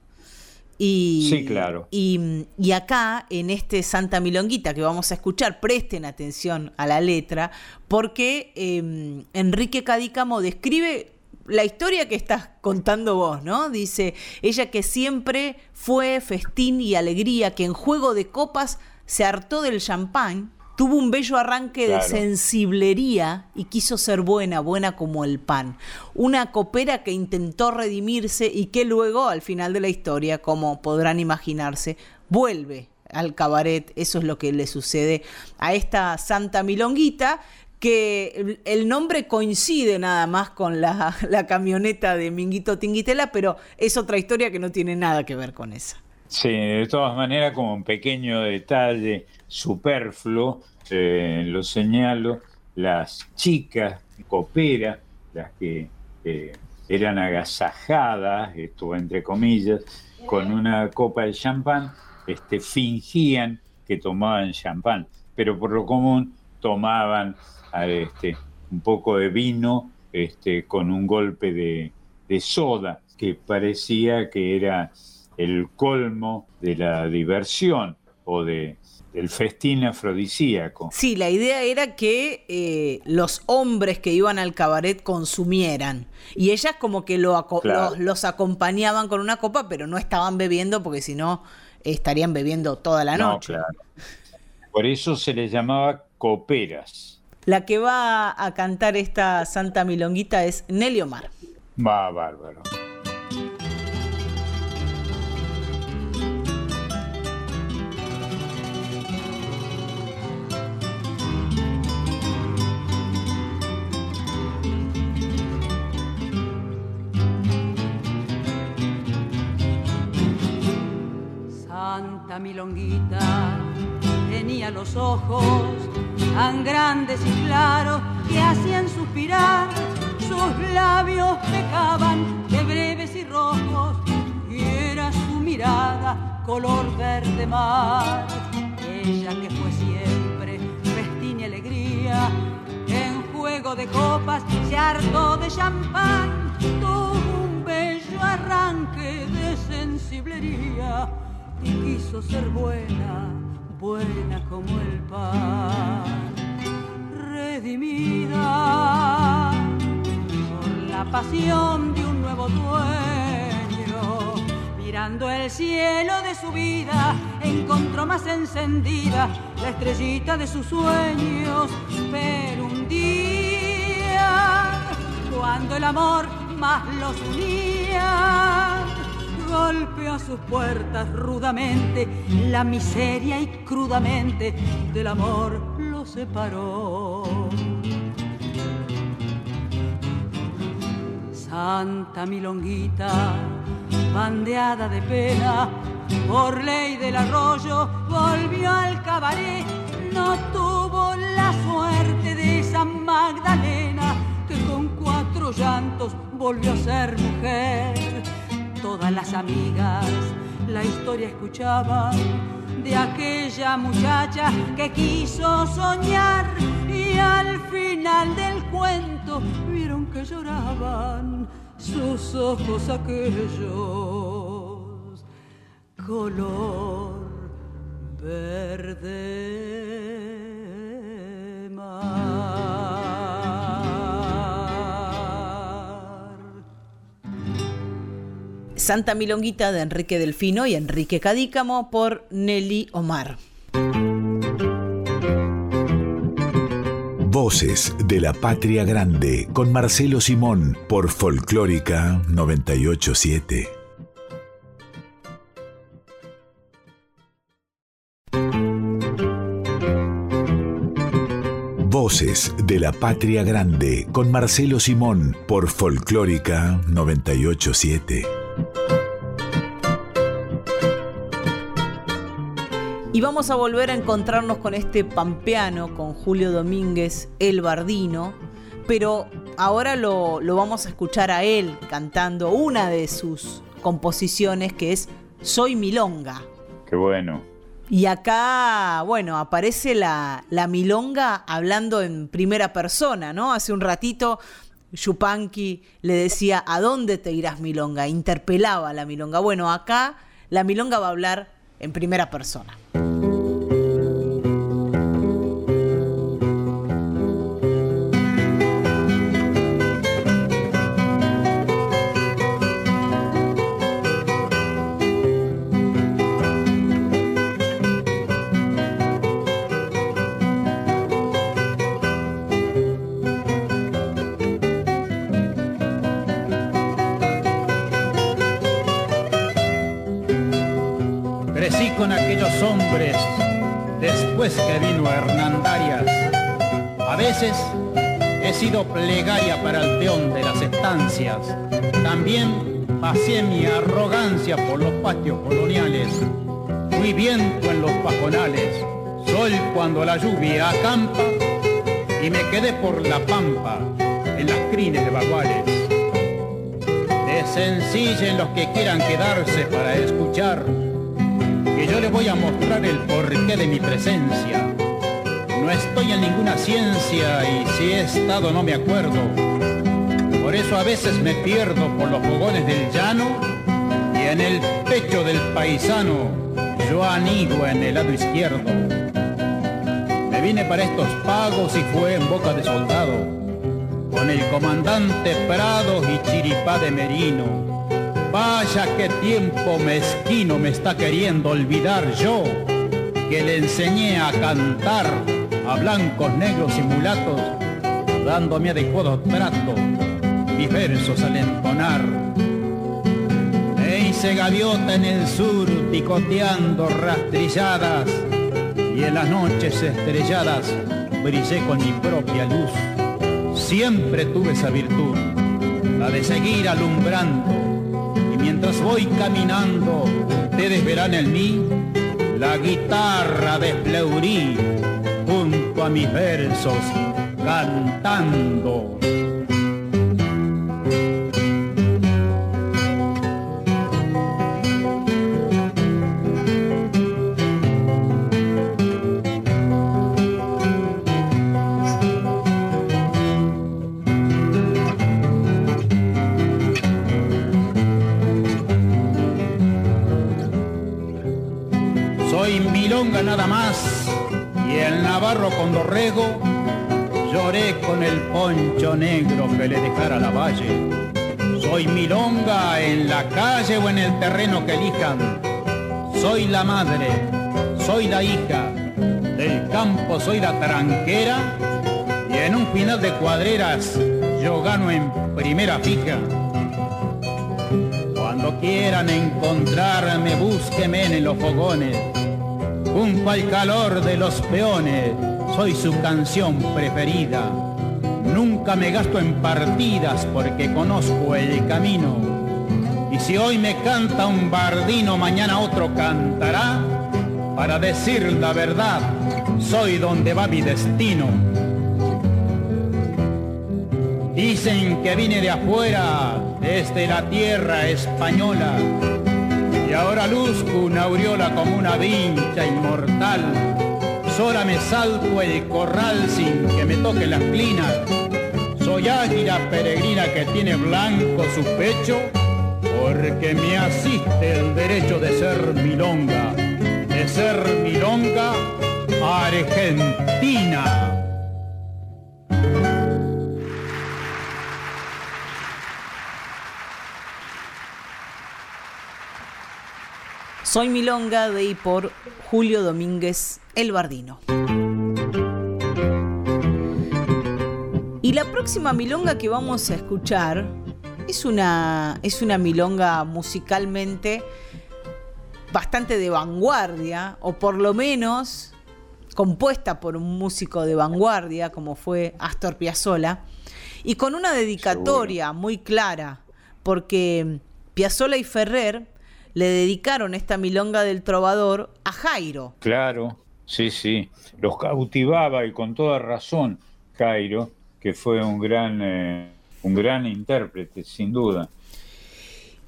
y, sí, claro. Y, acá, en este Santa Milonguita que vamos a escuchar, presten atención a la letra, porque em, Enrique Cadícamo describe la historia que estás contando vos, ¿no? Dice, ella que siempre fue festín y alegría, que en juego de copas se hartó del champán Tuvo un bello arranque de sensiblería y quiso ser buena, buena como el pan. Una copera que intentó redimirse y que luego, al final de la historia, como podrán imaginarse, vuelve al cabaret. Eso es lo que le sucede a esta Santa Milonguita que el nombre coincide nada más con la, la, camioneta de Minguito Tinguitela, pero es otra historia que no tiene nada que ver con esa. Sí, de todas maneras, como un pequeño detalle superfluo, eh, lo señalo, las chicas coperas, las que eh, eran agasajadas, esto entre comillas, con una copa de champán, este, fingían que tomaban champán, pero por lo común tomaban este, un poco de vino este, con un golpe de, de soda, que parecía que era el colmo de la diversión o de, del festín afrodisíaco. Sí, la idea era que eh, los hombres que iban al cabaret consumieran. Y ellas como que lo, los, acompañaban con una copa, pero no estaban bebiendo porque si no estarían bebiendo toda la noche. Por eso se les llamaba coperas. La que va a cantar esta Santa Milonguita es Nelly Omar. Va, bárbaro. Santa Milonguita. Tenía los ojos tan grandes y claros que hacían suspirar, sus labios pecaban de breves y rojos, y era su mirada color verde mar. Ella que fue siempre festín y alegría, en juego de copas se hartó de champán, tuvo un bello arranque de sensiblería y quiso ser buena, buena como el pan, redimida por la pasión de un nuevo dueño. Mirando el cielo de su vida, encontró más encendida la estrellita de sus sueños. Pero un día, cuando el amor más los unía, golpeó a sus puertas rudamente, la miseria y crudamente del amor lo separó. Santa Milonguita, bandeada de pena, por ley del arroyo, volvió al cabaret, no tuvo la suerte de San Magdalena, que con cuatro llantos volvió a ser mujer todas las amigas. La historia escuchaban de aquella muchacha que quiso soñar y al final del cuento vieron que lloraban sus ojos aquellos color verde Santa Milonguita de Enrique Delfino y Enrique Cadícamo por Nelly Omar. Voces de la Patria Grande con Marcelo Simón por Folclórica 987. Voces de la Patria Grande con Marcelo Simón por Folclórica 987. Y vamos a volver a encontrarnos con este pampeano, con Julio Domínguez, el Bardino, pero ahora lo, lo vamos a escuchar a él cantando una de sus composiciones que es Soy Milonga. Qué bueno. Y acá, bueno, aparece la, la, milonga hablando en primera persona, ¿no? Hace un ratito Yupanqui le decía, ¿a dónde te irás milonga? Interpelaba a la milonga. Bueno, acá la milonga va a hablar en primera persona. También pasé mi arrogancia por los patios coloniales. Fui viento en los pajonales, sol cuando la lluvia acampa y me quedé por la pampa en las crines de baguales. Desencillen los que quieran quedarse para escuchar yo les voy a mostrar el porqué de mi presencia. No estoy en ninguna ciencia y si he estado no me acuerdo. Eso a veces me pierdo por los fogones del llano y en el pecho del paisano yo anido en el lado izquierdo. Me vine para estos pagos y fue en boca de soldado, con el comandante Prado y Chiripá de Merino Vaya qué tiempo mezquino me está queriendo olvidar yo, que le enseñé a cantar a blancos, negros y mulatos, dándome adecuado trato, mis versos al entonar. E hice gaviota en el sur, picoteando rastrilladas, y en las noches estrelladas brillé con mi propia luz. Siempre tuve esa virtud, la de seguir alumbrando mientras voy caminando, ustedes verán en mí la guitarra de junto junto a mis versos, cantando. Terreno que elijan. Soy la madre, soy la hija, del campo soy la tranquera y en un final de cuadreras yo gano en primera fija. Cuando quieran encontrarme, búsqueme en los fogones junto al calor de los peones, soy su canción preferida. Nunca me gasto en partidas porque conozco el camino. Y si hoy me canta un bardino, mañana otro cantará. Para decir la verdad, soy donde va mi destino. Dicen que vine de afuera, desde la tierra española y ahora luzco una aureola como una vincha inmortal. Sola me salto el corral sin que me toque la clinas. Soy águila peregrina que tiene blanco su pecho, porque me asiste el derecho de ser milonga, de ser milonga argentina. Soy Milonga de y por Julio Domínguez El Bardino. Y la próxima milonga que vamos a escuchar es una, es una milonga musicalmente bastante de vanguardia, o por lo menos compuesta por un músico de vanguardia como fue Astor Piazzolla, y con una dedicatoria muy clara, porque Piazzolla y Ferrer le dedicaron esta milonga del trovador a Jairo. Claro, sí, sí, los cautivaba y con toda razón Jairo, que fue un gran, eh, un gran intérprete, sin duda.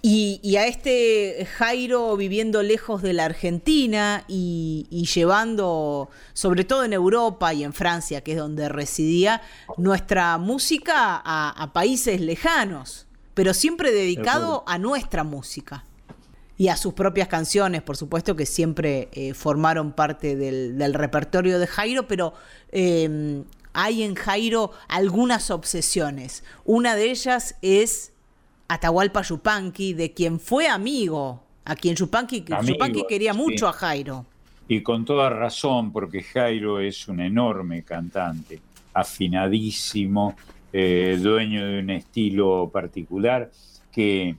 Y, a este Jairo viviendo lejos de la Argentina y, llevando, sobre todo en Europa y en Francia, que es donde residía, nuestra música a países lejanos, pero siempre dedicado a nuestra música y a sus propias canciones, por supuesto, que siempre eh, formaron parte del, repertorio de Jairo, pero em, hay en Jairo algunas obsesiones. Una de ellas es Atahualpa Yupanqui, de quien fue amigo, a quien Yupanqui, quería mucho a Jairo. Y con toda razón, porque Jairo es un enorme cantante, afinadísimo, eh, dueño de un estilo particular que,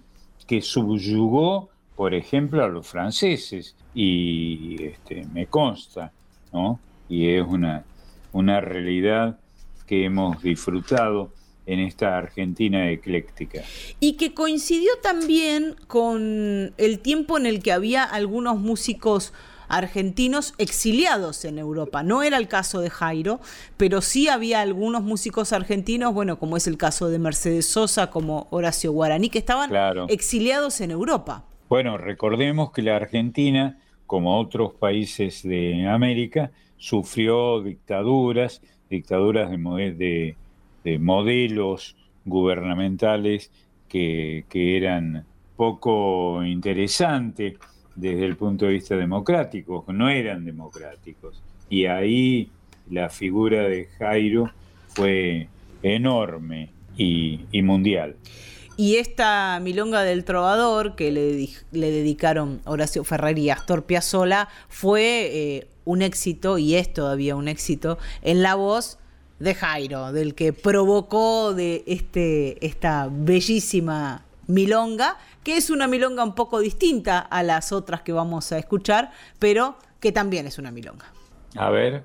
que subyugó por ejemplo, a los franceses, y este, me consta, ¿no? Y es una, una realidad que hemos disfrutado en esta Argentina ecléctica. Y que coincidió también con el tiempo en el que había algunos músicos argentinos exiliados en Europa. No era el caso de Jairo, pero sí había algunos músicos argentinos, bueno, como es el caso de Mercedes Sosa, como Horacio Guaraní, que estaban exiliados en Europa. Bueno, recordemos que la Argentina, como otros países de América, sufrió dictaduras, dictaduras de, modelos gubernamentales que, eran poco interesantes desde el punto de vista democrático, no eran democráticos. Y ahí la figura de Jairo fue enorme y mundial. Y esta milonga del trovador que le, dedicaron Horacio Ferrer y Astor Piazzolla fue eh, un éxito y es todavía un éxito en la voz de Jairo, del que provocó de este, esta bellísima milonga, que es una milonga un poco distinta a las otras que vamos a escuchar, pero que también es una milonga. A ver.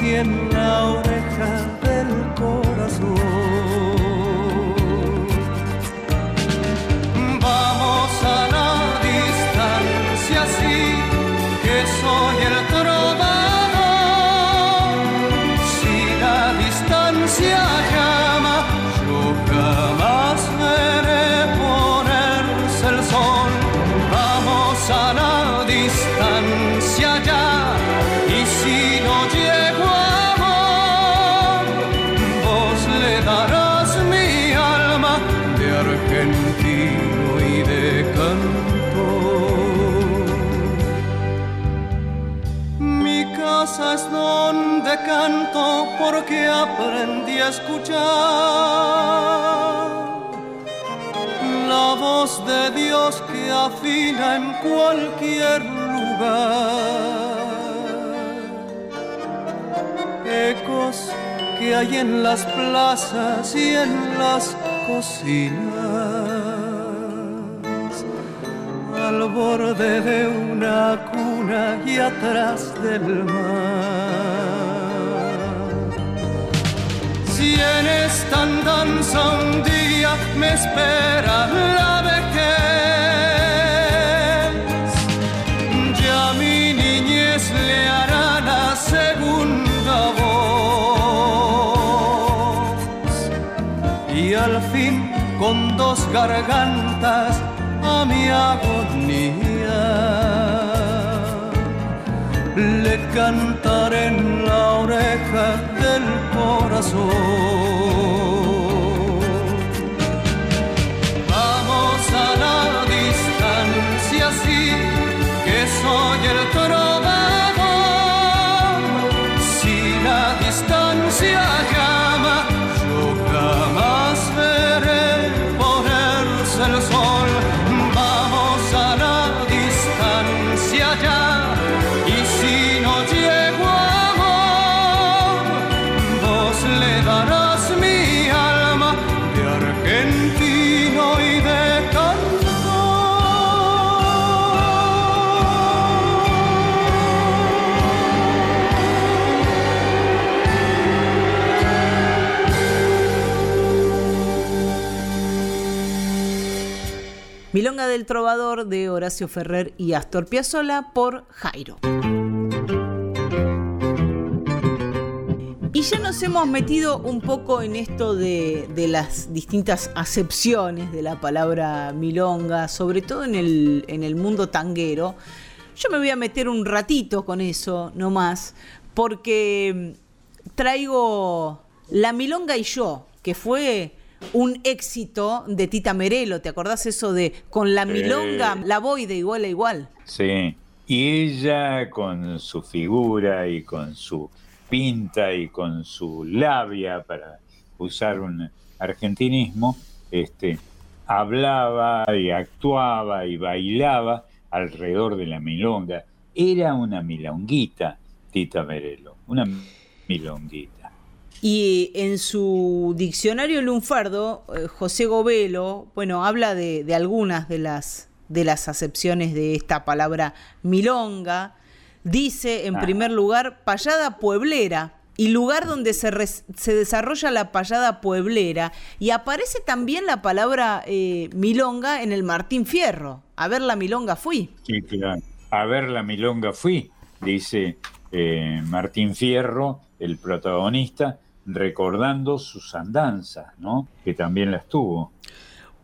Canto así en porque aprendí a escuchar la voz de Dios que afina en cualquier lugar ecos que hay en las plazas y en las cocinas, al borde de una cuna y atrás del mar. Si en esta andanza un día me espera la vejez, ya mi niñez le hará la segunda voz. Y al fin con dos gargantas a mi agonía le cantaré en la oreja corazón. Mi alma de argentino y de Milonga del Trovador de Horacio Ferrer y Astor Piazzolla por Jairo. Y ya nos hemos metido un poco en esto de, de las distintas acepciones de la palabra milonga, sobre todo en el, en el mundo tanguero. Yo me voy a meter un ratito con eso, no más, porque traigo La Milonga y yo, que fue un éxito de Tita Merelo. ¿Te acordás eso de con la milonga la voy de igual a igual? Sí, y ella con su figura y con su pinta y con su labia, para usar un argentinismo, este, hablaba y actuaba y bailaba alrededor de la milonga. Era una milonguita, Tita Merelo, una milonguita. Y en su diccionario lunfardo, eh, José Govelo, bueno, habla de, de algunas de las, de las acepciones de esta palabra milonga. Dice, en Ah. primer lugar, payada pueblera y lugar donde se, se desarrolla la payada pueblera. Y aparece también la palabra eh, milonga en el Martín Fierro. A ver, la milonga fui. Sí, claro. A ver la milonga fui, dice eh, Martín Fierro, el protagonista, recordando sus andanzas, ¿no? Que también las tuvo.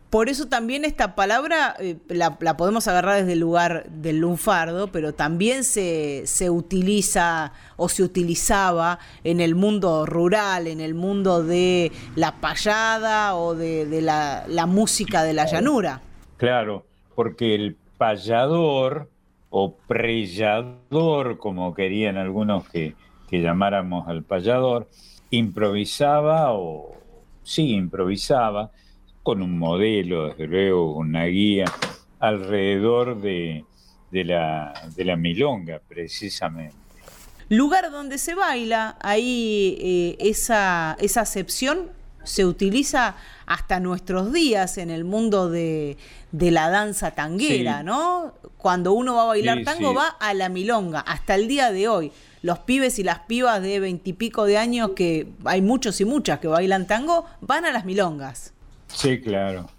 Por eso también esta palabra eh, la, podemos agarrar desde el lugar del lunfardo, pero también se, se, utiliza o se utilizaba en el mundo rural, en el mundo de la payada o de, la, música de la llanura. Claro, porque el payador o prellador, como querían algunos que, que llamáramos al payador, improvisaba o sí improvisaba con un modelo, desde luego, una guía alrededor de, la, de la milonga, precisamente. Lugar donde se baila, ahí eh, esa, esa acepción se utiliza hasta nuestros días en el mundo de, la danza tanguera, ¿no? Cuando uno va a bailar tango va a la milonga, hasta el día de hoy. Los pibes y las pibas de veintipico de años, que hay muchos y muchas que bailan tango, van a las milongas. Sí, claro.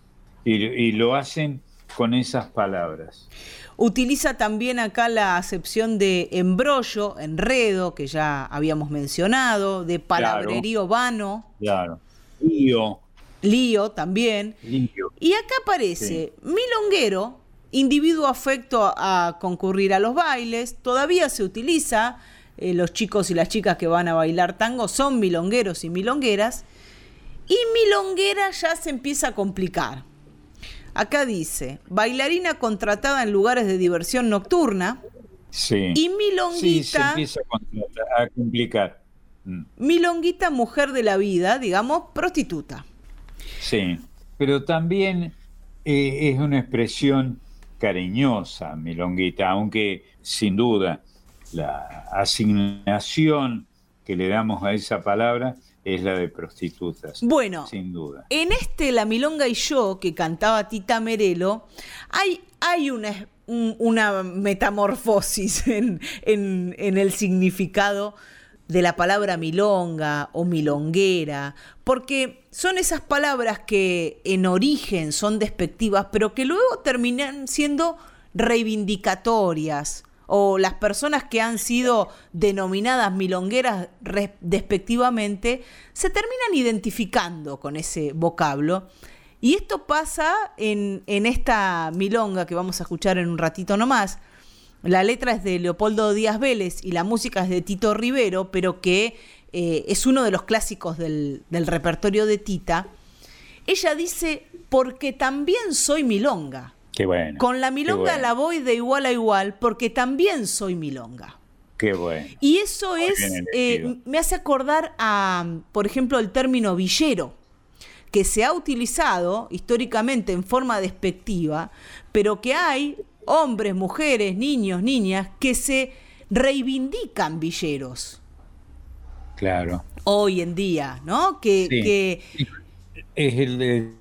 Y, lo hacen con esas palabras. Utiliza también acá la acepción de embrollo, enredo, que ya habíamos mencionado, de palabrerío vano. Claro. Lío. Lío también. Lío. Y acá aparece milonguero, individuo afecto a concurrir a los bailes, todavía se utiliza, eh, los chicos y las chicas que van a bailar tango son milongueros y milongueras, y milonguera ya se empieza a complicar. Acá dice, bailarina contratada en lugares de diversión nocturna. Sí. Y milonguita. Sí, se empieza a, complicar. Mm. Milonguita, mujer de la vida, digamos, prostituta. Sí, pero también eh, es una expresión cariñosa, milonguita, aunque sin duda la asignación que le damos a esa palabra es la de prostitutas. Bueno, sin duda. En este La Milonga y yo, que cantaba Tita Merelo, hay, hay una, una metamorfosis (laughs) en, en, en el significado de la palabra milonga o milonguera, porque son esas palabras que en origen son despectivas, pero que luego terminan siendo reivindicatorias o las personas que han sido denominadas milongueras despectivamente, se terminan identificando con ese vocablo. Y esto pasa en, esta milonga que vamos a escuchar en un ratito nomás. La letra es de Leopoldo Díaz Vélez y la música es de Tito Rivero, pero que eh, es uno de los clásicos del, del repertorio de Tita. Ella dice, porque también soy milonga. Con la milonga la voy de igual a igual porque también soy milonga. Qué bueno. Y eso es, eh, me hace acordar a, por ejemplo, el término villero, que se ha utilizado históricamente en forma despectiva, pero que hay hombres, mujeres, niños, niñas que se reivindican villeros. Claro. Hoy en día, ¿no? Que, que es el,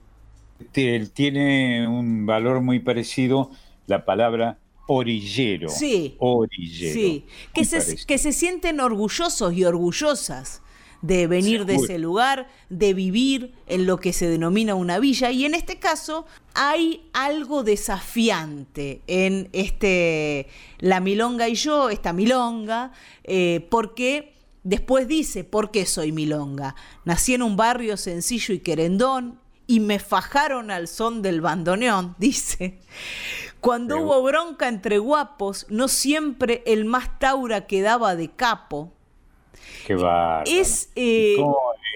tiene un valor muy parecido la palabra orillero. Sí. Orillero. Sí. Que se, que se, sienten orgullosos y orgullosas de venir de ese lugar, de vivir en lo que se denomina una villa. Y en este caso hay algo desafiante en este La Milonga y yo, esta Milonga, eh, porque después dice, ¿por qué soy Milonga? Nací en un barrio sencillo y querendón, y me fajaron al son del bandoneón, (laughs) dice. Cuando hubo bronca entre guapos, no siempre el más taura quedaba de capo. Qué va. Es eh,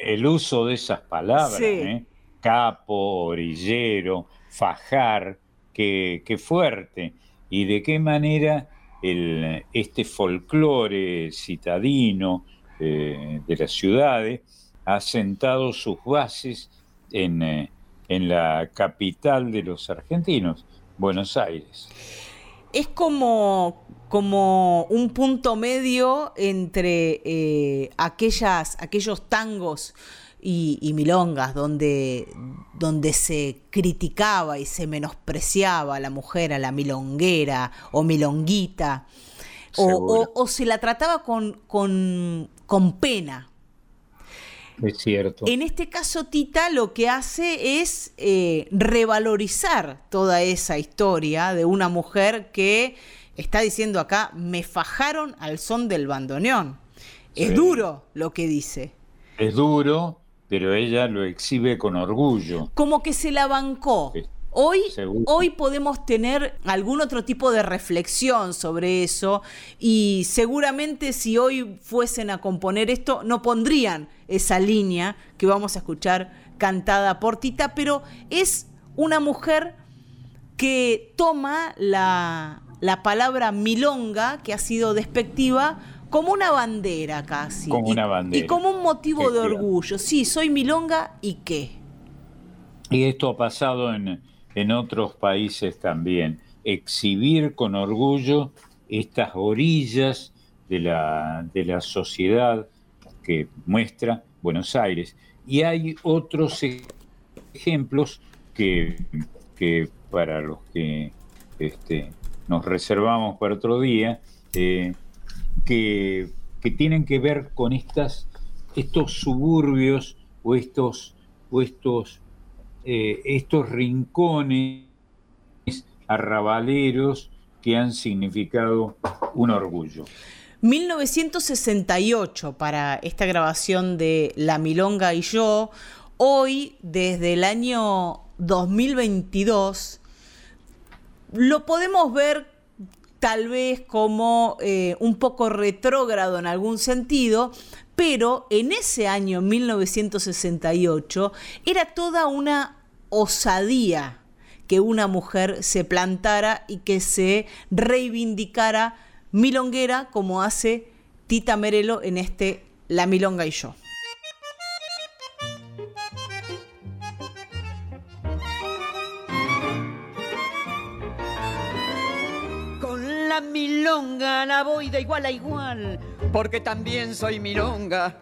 el uso de esas palabras, ¿eh? capo, orillero, fajar, qué, qué, fuerte. Y de qué manera el, este folclore citadino eh, de las ciudades ha sentado sus bases eh, en, la capital de los argentinos, Buenos Aires. Es como, como un punto medio entre eh, aquellas, aquellos tangos y, milongas donde, donde se criticaba y se menospreciaba a la mujer, a la milonguera o milonguita, o, se la trataba con, con, con pena, Es cierto. En este caso, Tita lo que hace es eh, revalorizar toda esa historia de una mujer que está diciendo acá, me fajaron al son del bandoneón. Es duro lo que dice. Es duro, pero ella lo exhibe con orgullo. Como que se la bancó. Hoy, hoy podemos tener algún otro tipo de reflexión sobre eso y seguramente si hoy fuesen a componer esto no pondrían esa línea que vamos a escuchar cantada por Tita, pero es una mujer que toma la, la palabra milonga, que ha sido despectiva, como una bandera casi. Como una bandera. Y como un motivo de orgullo. Sí, soy milonga y qué. Y esto ha pasado en, en otros países también. Exhibir con orgullo estas orillas de la, de la sociedad que muestra Buenos Aires. Y hay otros ejemplos que, que para los que este, nos reservamos para otro día, eh, que, tienen que ver con estas, estos suburbios o estos, o estos, eh, estos rincones arrabaleros que han significado un orgullo. 1968 para esta grabación de La Milonga y yo. Hoy, desde el año 2022, lo podemos ver tal vez como eh, un poco retrógrado en algún sentido, pero en ese año 1968 era toda una osadía que una mujer se plantara y que se reivindicara milonguera como hace Tita Merelo en este La Milonga y yo. Milonga la voy de igual a igual, porque también soy milonga.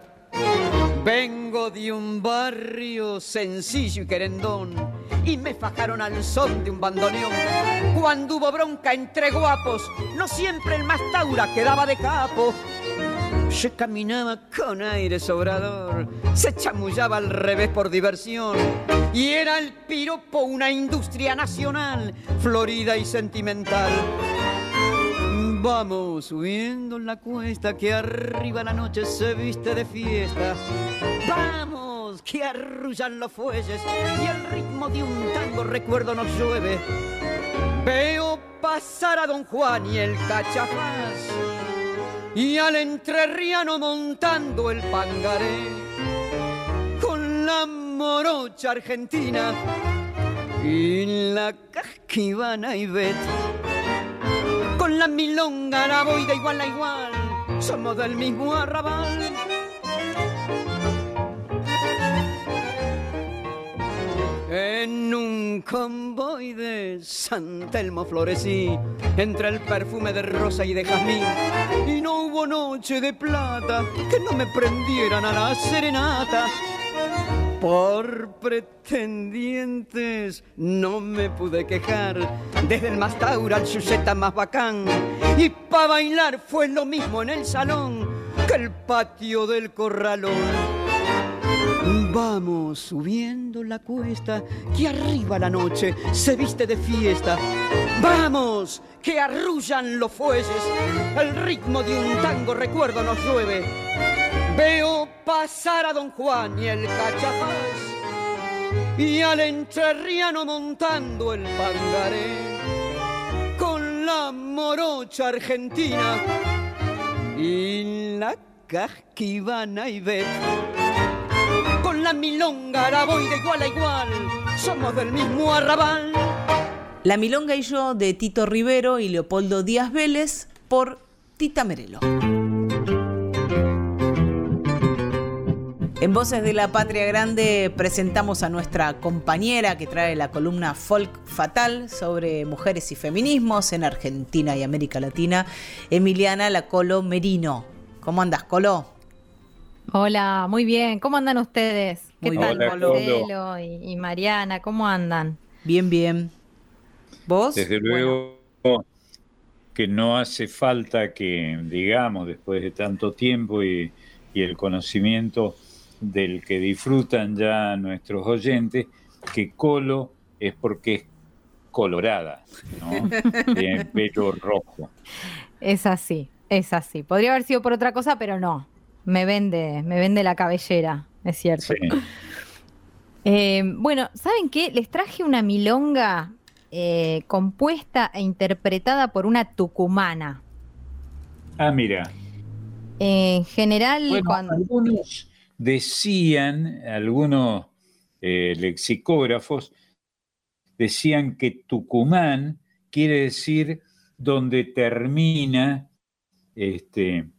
Vengo de un barrio sencillo y querendón y me fajaron al son de un bandoneón. Cuando hubo bronca entre guapos, no siempre el más taura quedaba de capo. Se caminaba con aire sobrador, se chamullaba al revés por diversión y era el piropo una industria nacional, florida y sentimental. Vamos subiendo la cuesta que arriba la noche se viste de fiesta. Vamos, que arrullan los fuelles y el ritmo de un tango recuerdo nos llueve. Veo pasar a don Juan y el cachafaz y al entrerriano montando el pangaré con la morocha argentina y la casquivana y bet con la milonga la voy de igual a igual, somos del mismo arrabal. En un convoy de San Telmo florecí, entre el perfume de rosa y de jazmín, y no hubo noche de plata que no me prendieran a la serenata por pretendientes no me pude quejar, desde el más taura al chuseta más bacán. Y pa' bailar fue lo mismo en el salón que el patio del corralón. Vamos subiendo la cuesta, que arriba la noche se viste de fiesta. Vamos, que arrullan los fuelles, el ritmo de un tango recuerdo nos llueve Veo pasar a don Juan y el cachapaz y al entrerriano montando el pangaré. Con la morocha argentina y la casquivana y ve. Con la milonga la voy de igual a igual somos del mismo arrabal. La milonga y yo de Tito Rivero y Leopoldo Díaz Vélez por Tita Merelo En Voces de la Patria Grande presentamos a nuestra compañera que trae la columna Folk Fatal sobre mujeres y feminismos en Argentina y América Latina, Emiliana La Colo Merino. ¿Cómo andas, Colo? Hola, muy bien. ¿Cómo andan ustedes? ¿Qué tal, Colo? Y, Mariana? ¿Cómo andan? Bien, bien. ¿Vos? Desde luego que no hace falta que, digamos, después de tanto tiempo y, y el conocimiento del que disfrutan ya nuestros oyentes, que Colo es porque es colorada, ¿no? (laughs) Tiene pelo rojo. Es así, es así. Podría haber sido por otra cosa, pero no. Me vende, me vende la cabellera, es cierto. Eh, bueno, ¿saben qué? Les traje una milonga eh, compuesta e interpretada por una tucumana. Ah, mira. En general, cuando... algunos decían, algunos eh, lexicógrafos, decían que Tucumán quiere decir donde termina, este,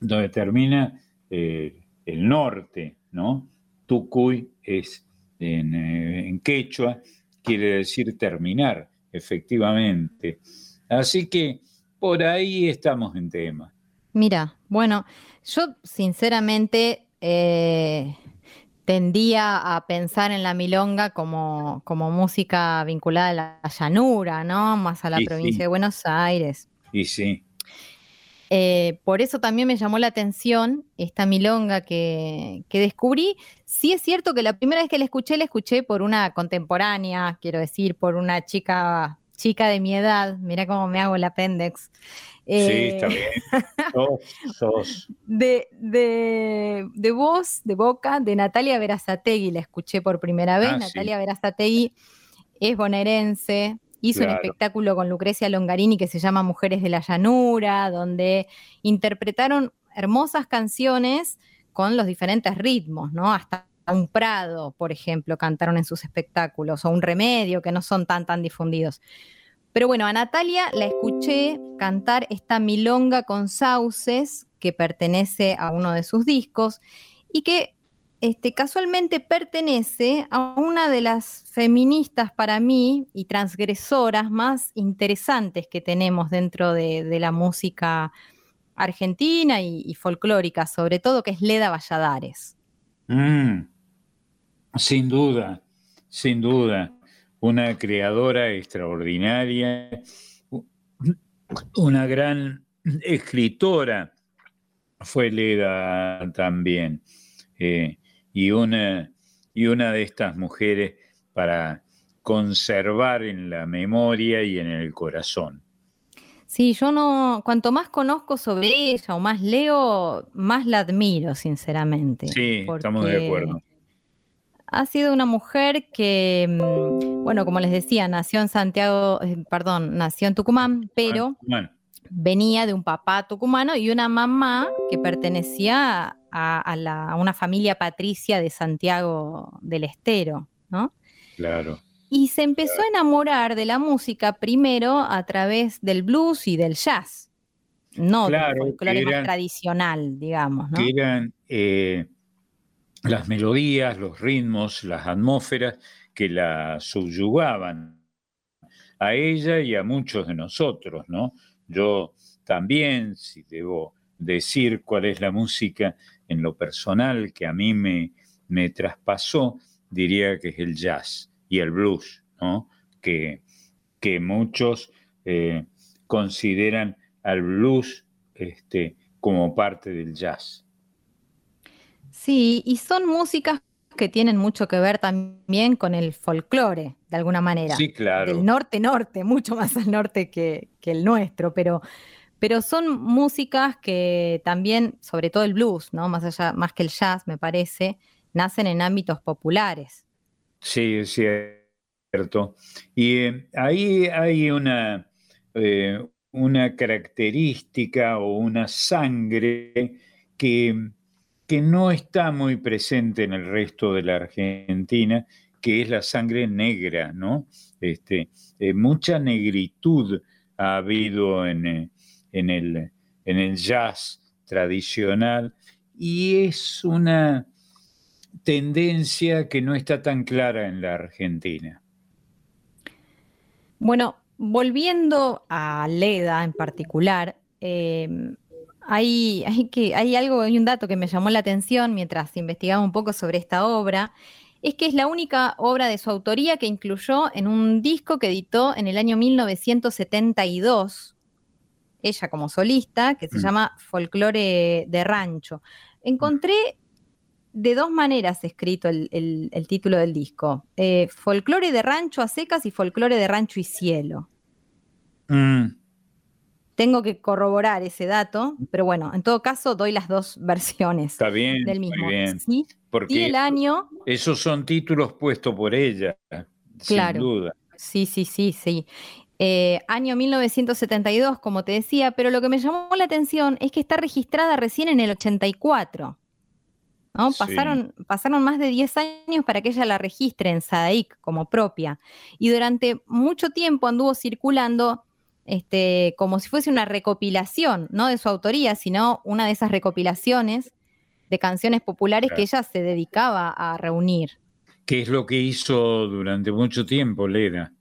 donde termina eh, el norte, ¿no? Tucuy es eh, en, quechua, quiere decir terminar, efectivamente. Así que por ahí estamos en tema. Mira, bueno, yo sinceramente eh, tendía a pensar en la milonga como, como, música vinculada a la llanura, ¿no? Más a la provincia de Buenos Aires. Y sí. Eh, por eso también me llamó la atención esta milonga que, que, descubrí. Sí es cierto que la primera vez que la escuché, la escuché por una contemporánea, quiero decir, por una chica, chica de mi edad. Mira cómo me hago el sí, está eh, bien. (laughs) De, de, voz, de boca, de Natalia Verazategui, la escuché por primera vez. Ah, Natalia Verazategui es bonaerense, hizo un espectáculo con Lucrecia Longarini que se llama Mujeres de la Llanura, donde interpretaron hermosas canciones con los diferentes ritmos, ¿no? Hasta un prado, por ejemplo, cantaron en sus espectáculos, o un remedio, que no son tan, tan difundidos. Pero bueno, a Natalia la escuché cantar esta milonga con sauces que pertenece a uno de sus discos y que este, casualmente pertenece a una de las feministas para mí y transgresoras más interesantes que tenemos dentro de, la música argentina y, folclórica, sobre todo, que es Leda Valladares. Mm, sin duda, sin duda una creadora extraordinaria, una gran escritora fue Leda también, eh, y, una, y una de estas mujeres para conservar en la memoria y en el corazón. Sí, yo no, cuanto más conozco sobre ella o más leo, más la admiro, sinceramente. Sí, estamos de acuerdo ha sido una mujer que, mm, bueno, como les decía, nació en Santiago, eh, perdón, nació en Tucumán, pero venía de un papá tucumano y una mamá que pertenecía a, una familia patricia de Santiago del Estero, ¿no? Claro. Y se empezó a enamorar de la música primero a través del blues y del jazz, no del folclore más tradicional, digamos, ¿no? Que eran eh, las melodías, los ritmos, las atmósferas que la subyugaban a ella y a muchos de nosotros, ¿no? Yo también, si debo decir cuál es la música en lo personal que a mí me, me traspasó, diría que es el jazz y el blues, ¿no? Que, que muchos eh, consideran al blues este, como parte del jazz. Sí, y son músicas que tienen mucho que ver también con el folclore, de alguna manera. Sí, claro. Del norte-norte, mucho más al norte que, el nuestro, pero, pero son músicas que también, sobre todo el blues, ¿no? Más allá, más que el jazz, me parece, nacen en ámbitos populares. Sí, es cierto. Y eh, ahí hay una, eh, una característica o una sangre que que no está muy presente en el resto de la Argentina, que es la sangre negra, ¿no? Este, eh, mucha negritud ha habido en, eh, en, el, en el jazz tradicional y es una tendencia que no está tan clara en la Argentina. Bueno, volviendo a Leda en particular, eh, hay, que, hay algo, hay un dato que me llamó la atención mientras investigaba un poco sobre esta obra, es que es la única obra de su autoría que incluyó en un disco que editó en el año 1972, ella como solista, que se mm. llama Folklore de Rancho. Encontré de dos maneras escrito el, título del disco. Eh, folclore de rancho a secas y folclore de rancho y cielo. Mm. Tengo que corroborar ese dato, pero bueno, en todo caso doy las dos (laughs) versiones Está bien, del mismo. Muy bien. ¿Sí? Porque el año. Esos son títulos puestos por ella, sin duda. Sí, sí, sí, sí. Eh, año 1972, como te decía, pero lo que me llamó la atención es que está registrada recién en el 84. ¿no? Pasaron, pasaron más de 10 años para que ella la registre en Sadaic como propia. Y durante mucho tiempo anduvo circulando este, como si fuese una recopilación, no de su autoría, sino una de esas recopilaciones de canciones populares que ella se dedicaba a reunir. ¿Qué es lo que hizo durante mucho tiempo, Leda?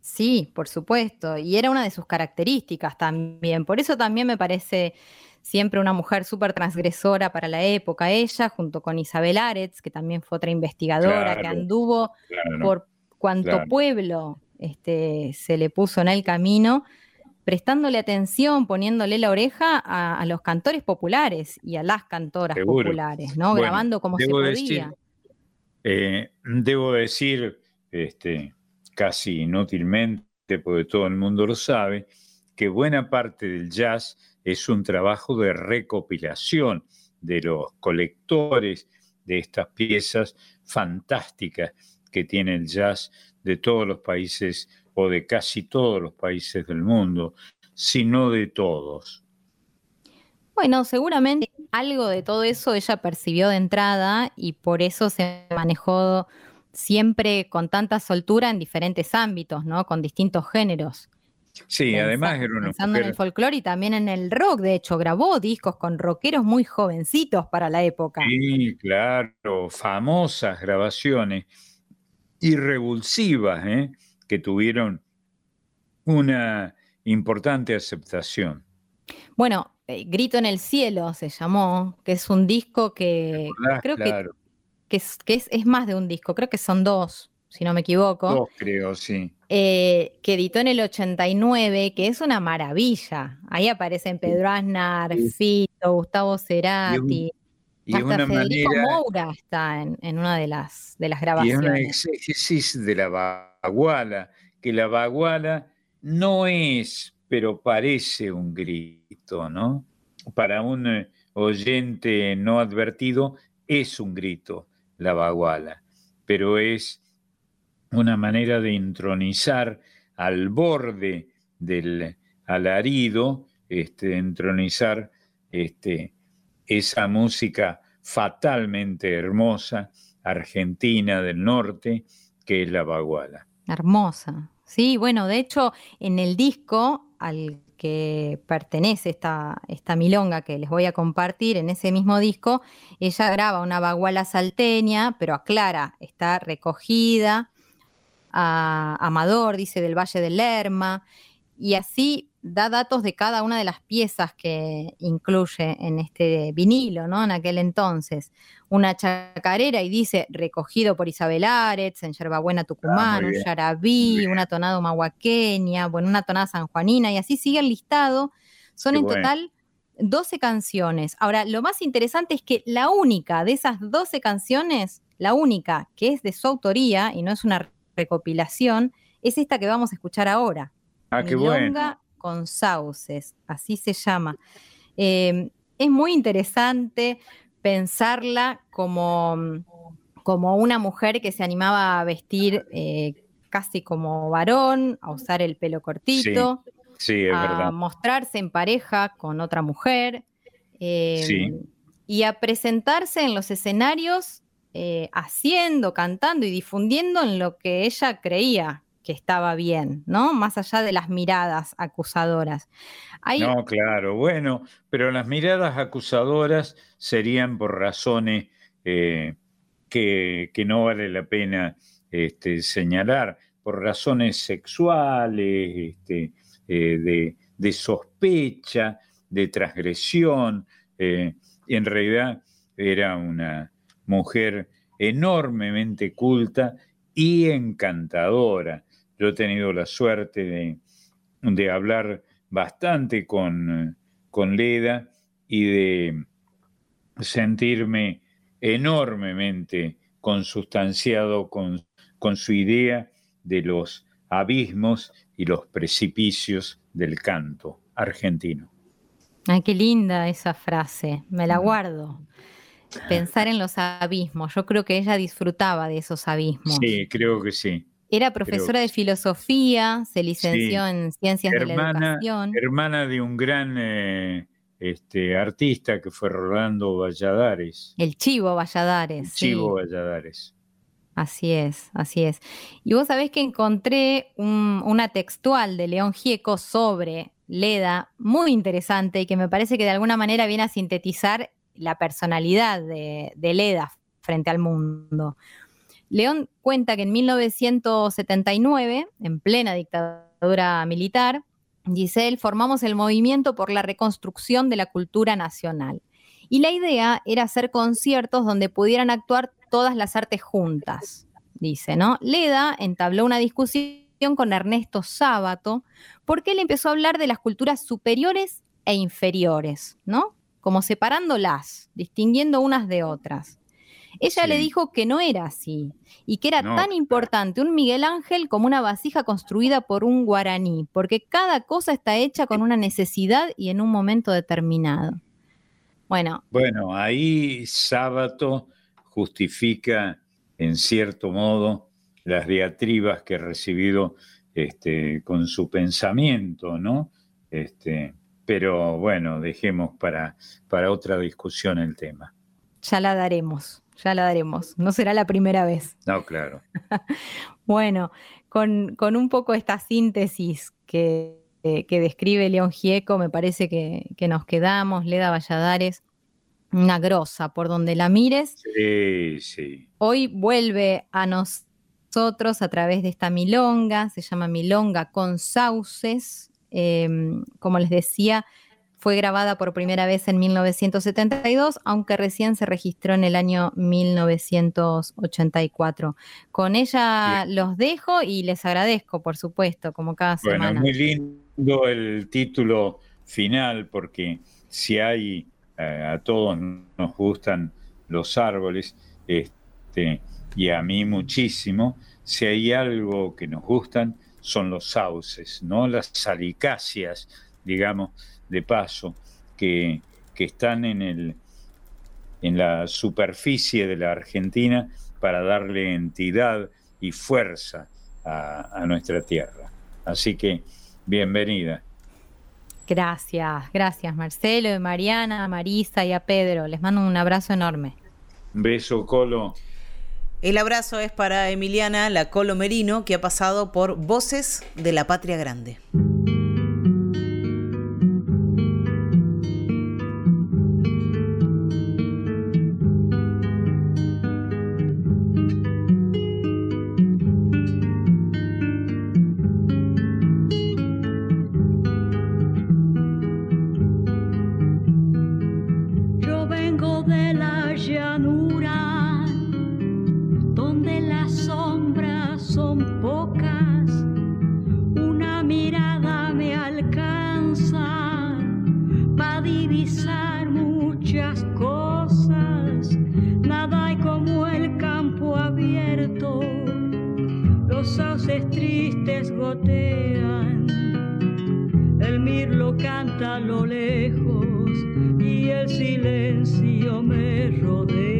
Sí, por supuesto, y era una de sus características también. Por eso también me parece siempre una mujer súper transgresora para la época, ella, junto con Isabel Aretz, que también fue otra investigadora que anduvo por cuanto pueblo este, se le puso en el camino, prestándole atención, poniéndole la oreja a, los cantores populares y a las cantoras populares, ¿no? Grabando como se podía. Eh, debo decir, este, casi inútilmente, porque todo el mundo lo sabe, que buena parte del jazz es un trabajo de recopilación de los colectores de estas piezas fantásticas que tiene el jazz de todos los países o de casi todos los países del mundo, sino de todos. Bueno, seguramente algo de todo eso ella percibió de entrada y por eso se manejó siempre con tanta soltura en diferentes ámbitos, ¿no? Con distintos géneros. Sí, además era una Pensando en el folclore y también en el rock, de hecho, grabó discos con rockeros muy jovencitos para la época. Sí, claro, famosas grabaciones y revulsivas, ¿eh? que tuvieron una importante aceptación. Bueno, eh, Grito en el Cielo se llamó, que es un disco que creo que que, es, más de un disco, creo que son dos, si no me equivoco. Dos, creo, sí. Eh, que editó en el 89, que es una maravilla. Ahí aparecen Pedro Aznar, Fito, Gustavo Cerati. Y, hasta una Federico Moura está en, una de las, de las grabaciones. Y una exégesis de la baguala, que la baguala no es, pero parece un grito, ¿no? Para un eh, oyente no advertido, es un grito la baguala, pero es una manera de intronizar al borde del alarido, este, entronizar este, esa música fatalmente hermosa, argentina del norte, que es la baguala. Hermosa. Sí, bueno, de hecho, en el disco al que pertenece esta, esta milonga que les voy a compartir en ese mismo disco, ella graba una baguala salteña, pero aclara, está recogida a Amador, dice, del Valle del Lerma, y así da datos de cada una de las piezas que incluye en este vinilo, ¿no? En aquel entonces. Una chacarera y dice recogido por Isabel Aretz en Yerbabuena Tucumán, ah, un yarabí, una tonada mahuaqueña, bueno, una tonada sanjuanina, y así sigue el listado. Son en total 12 canciones. Ahora, lo más interesante es que la única de esas 12 canciones, la única que es de su autoría y no es una recopilación, es esta que vamos a escuchar ahora. Ah, qué bueno con sauces, así se llama. Em, es muy interesante pensarla como, como una mujer que se animaba a vestir eh, casi como varón, a usar el pelo cortito, a mostrarse en pareja con otra mujer em, y a presentarse en los escenarios eh, haciendo, cantando y difundiendo en lo que ella creía que estaba bien, ¿no? Más allá de las miradas acusadoras. No, claro, bueno, pero las miradas acusadoras serían por razones eh, que, no vale la pena este, señalar, por razones sexuales, este, eh, de, sospecha, de transgresión. Eh, en realidad era una mujer enormemente culta y encantadora. Yo he tenido la suerte de, hablar bastante con, con, Leda y de sentirme enormemente consustanciado con, con su idea de los abismos y los precipicios del canto argentino. Ay, qué linda esa frase, me la mm. guardo. Pensar en los abismos, yo creo que ella disfrutaba de esos abismos. Sí, creo que sí. Era profesora de filosofía, se licenció en ciencias de la educación. Hermana de un gran eh, este, artista que fue Rolando Valladares. El Chivo Valladares. El Chivo Valladares. Así es, así es. Y vos sabés que encontré una textual de León Gieco sobre Leda, muy interesante y que me parece que de alguna manera viene a sintetizar la personalidad de, de Leda frente al mundo. León cuenta que en 1979, en plena dictadura militar, él, formamos el movimiento por la reconstrucción de la cultura nacional. Y la idea era hacer conciertos donde pudieran actuar todas las artes juntas, dice, ¿no? Leda entabló una discusión con Ernesto Sábato porque él empezó a hablar de las culturas superiores e inferiores, ¿no? Como separándolas, distinguiendo unas de otras. Ella le dijo que no era así y que era tan importante un Miguel Ángel como una vasija construida por un guaraní, porque cada cosa está hecha con una necesidad y en un momento determinado. Bueno. Bueno, ahí Sábato justifica en cierto modo las diatribas que ha recibido este, con su pensamiento, ¿no? Este, pero bueno, dejemos para, para otra discusión el tema. Ya la daremos ya la daremos. No será la primera vez. No, claro. (laughs) bueno, con, un poco esta síntesis que, describe León Gieco, me parece que, nos quedamos. Leda Valladares, una grosa, por donde la mires. Sí, sí. Hoy vuelve a nosotros a través de esta milonga, se llama Milonga con Sauces. Em, como les decía, fue grabada por primera vez en 1972, aunque recién se registró en el año 1984. Con ella los dejo y les agradezco, por supuesto, como cada semana. Bueno, muy lindo el título final, porque si hay, eh, a todos nos gustan los árboles, este, y a mí muchísimo, si hay algo que nos gustan, son los sauces, ¿no? Las salicáceas, digamos, de paso que, están en, el, en la superficie de la Argentina para darle entidad y fuerza a, a nuestra tierra. Así que bienvenida. Gracias, gracias Marcelo, Mariana, Marisa y a Pedro. Les mando un abrazo enorme. Un beso, Colo. El abrazo es para Emiliana, la Colo Merino, que ha pasado por Voces de la Patria Grande. los sauces tristes gotean, el mirlo canta a lo lejos y el silencio me rodea.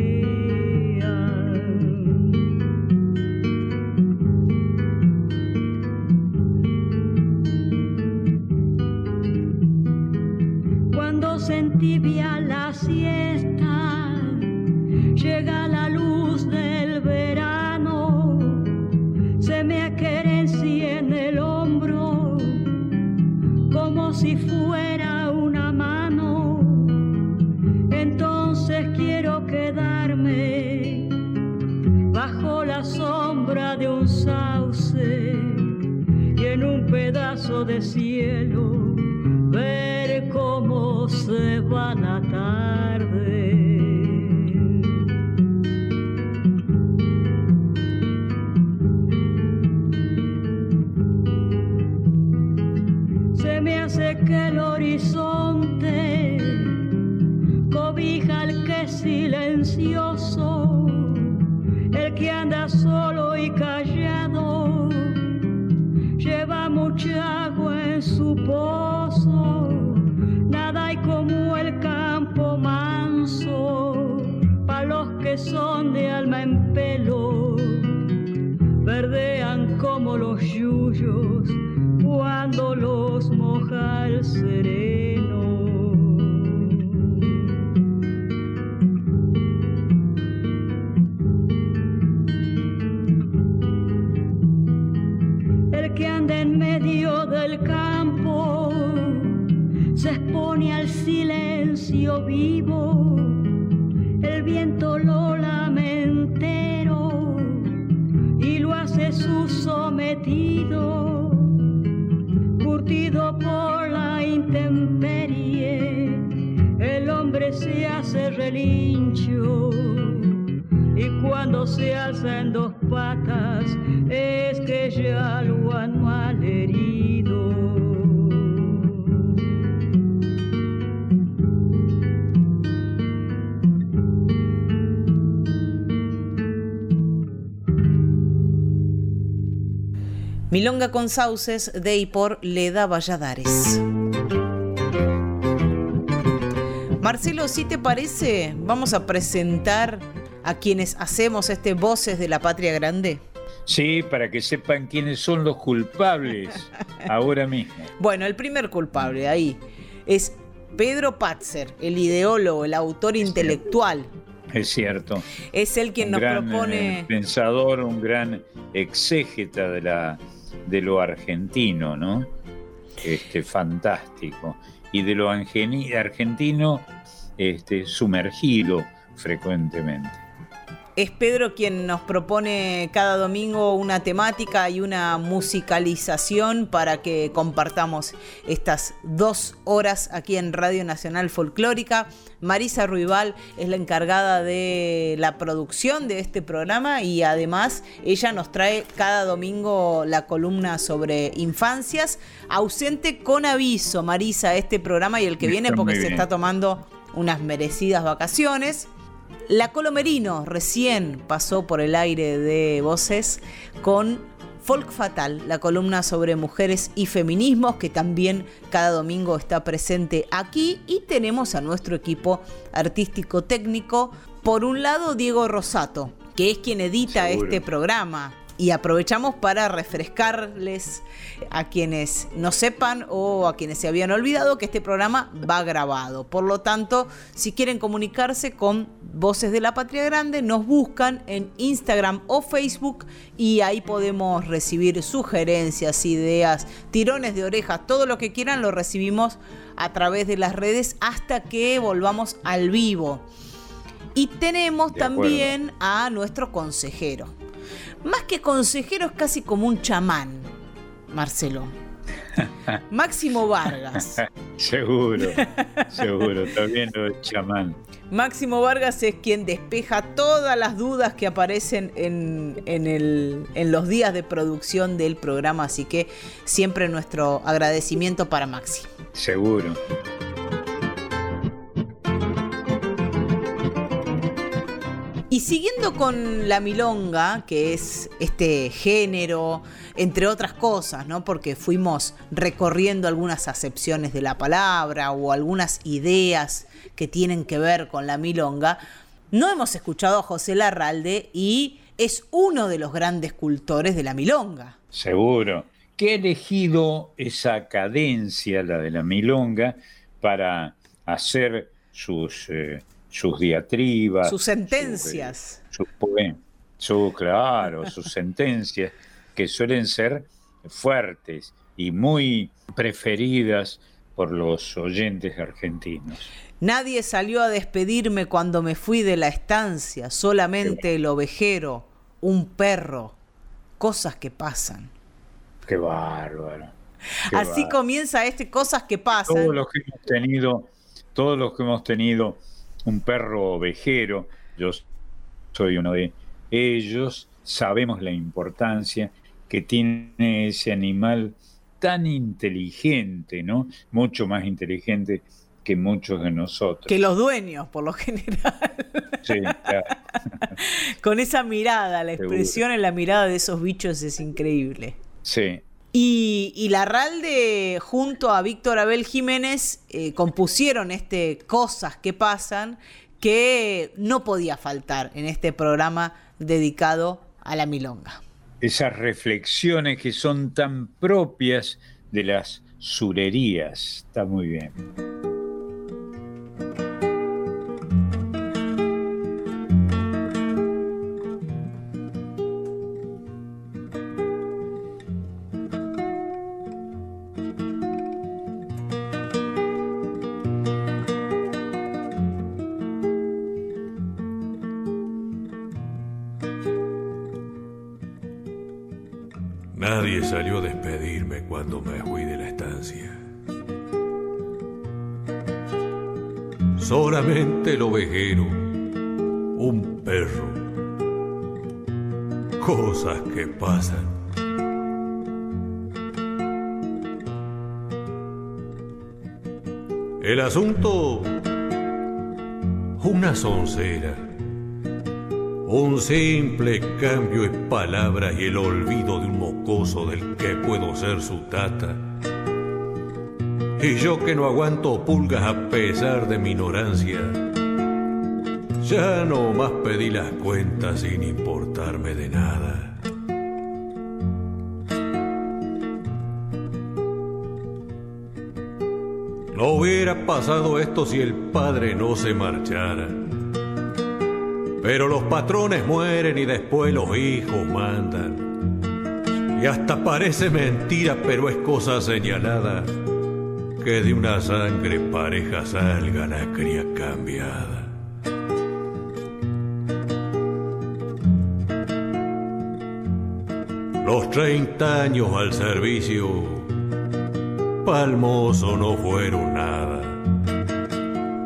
Horizonte cobija al que silencioso Milonga con sauces de y por Leda Valladares. Marcelo, si te parece, vamos a presentar a quienes hacemos este Voces de la Patria Grande. Sí, para que sepan quiénes son los culpables (laughs) ahora mismo. Bueno, el primer culpable ahí es Pedro Patzer, el ideólogo, el autor intelectual. Es cierto. Es el quien nos propone. Eh, pensador, un gran exégeta de la de lo argentino, ¿no? Este, fantástico. Y de lo argentino este, sumergido frecuentemente. Es Pedro quien nos propone cada domingo una temática y una musicalización para que compartamos estas dos horas aquí en Radio Nacional Folclórica. Marisa Ruibal es la encargada de la producción de este programa y además ella nos trae cada domingo la columna sobre infancias. Ausente con aviso, Marisa, este programa y el que viene porque se está tomando unas merecidas vacaciones. La Colomerino recién pasó por el aire de voces con Folk Fatal, la columna sobre mujeres y feminismos que también cada domingo está presente aquí. Y tenemos a nuestro equipo artístico técnico. Por un lado, Diego Rosato, que es quien edita este programa y aprovechamos para refrescarles a quienes no sepan o a quienes se habían olvidado que este programa va grabado. Por lo tanto, si quieren comunicarse con Voces de la Patria Grande, nos buscan en Instagram o Facebook y ahí podemos recibir sugerencias, ideas, tirones de orejas, todo lo que quieran lo recibimos a través de las redes hasta que volvamos al vivo. Y tenemos también a nuestro consejero más que consejero es casi como un chamán, Marcelo. (laughs) Máximo Vargas. (laughs) seguro, seguro, también lo es chamán. Máximo Vargas es quien despeja todas las dudas que aparecen en, en los días de producción del programa, así que siempre nuestro agradecimiento para Maxi. Seguro. Y siguiendo con la milonga, que es este género, entre otras cosas, ¿no? Porque fuimos recorriendo algunas acepciones de la palabra o algunas ideas que tienen que ver con la milonga, no hemos escuchado a José Larralde y es uno de los grandes cultores de la milonga. Seguro. Que ha elegido esa cadencia, la de la milonga, para hacer sus eh, sus diatribas. Sus sentencias. Sus, su, claro, (laughs) sus sentencias, que suelen ser fuertes y muy preferidas por los oyentes argentinos. Nadie salió a despedirme cuando me fui de la estancia, solamente el ovejero, un perro, cosas que pasan. Qué bárbaro. Así comienza este cosas que pasan. Todos los que hemos tenido, todos los que hemos tenido un perro ovejero, yo soy uno de ellos, sabemos la importancia que tiene ese animal tan inteligente, ¿no? Mucho más inteligente que muchos de nosotros. Que los dueños, por lo general. (laughs) Sí, claro. Con esa mirada, la expresión en la mirada de esos bichos es increíble. Sí. Y, y Larralde junto a Víctor Abel Jiménez eh, compusieron este Cosas que pasan que no podía faltar en este programa dedicado a la milonga. Esas reflexiones que son tan propias de las surerías. Está muy bien. Cuando me fui de la estancia. Solamente el ovejero, un perro, cosas que pasan. El asunto, una soncera un simple cambio de palabras y el olvido de un mocoso del que puedo ser su tata. Y yo que no aguanto pulgas a pesar de mi ignorancia, ya no más pedí las cuentas sin importarme de nada. No hubiera pasado esto si el padre no se marchara. Pero los patrones mueren y después los hijos mandan. Y hasta parece mentira, pero es cosa señalada que de una sangre pareja salga la cría cambiada. Los 30 años al servicio, palmoso no fueron nada.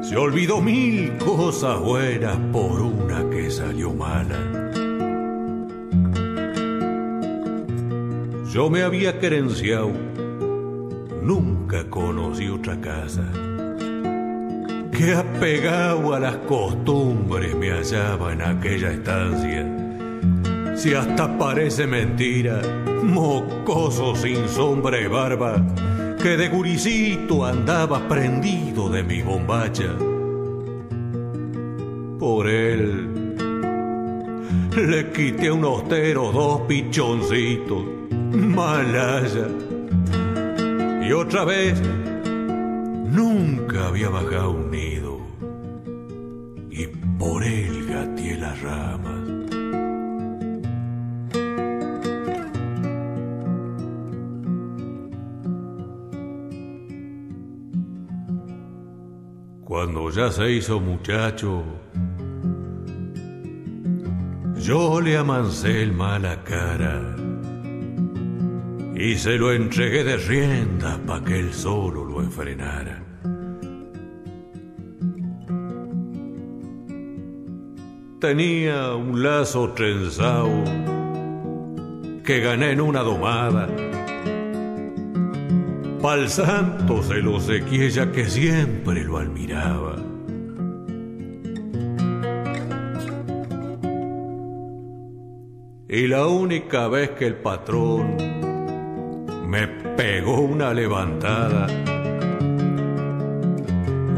Se olvidó mil cosas buenas por una Yo me había querenciado, nunca conocí otra casa. Que apegado a las costumbres me hallaba en aquella estancia. Si hasta parece mentira, mocoso sin sombra y barba, que de guricito andaba prendido de mi bombacha. Por le quité a un ostero dos pichoncitos, malaya. Y otra vez, nunca había bajado un nido. Y por él gateé las ramas. Cuando ya se hizo muchacho, yo le amancé el mala cara y se lo entregué de rienda pa' que él solo lo enfrenara. Tenía un lazo trenzado que gané en una domada. Pa'l santo se lo sequé ya que siempre lo admiraba. Y la única vez que el patrón me pegó una levantada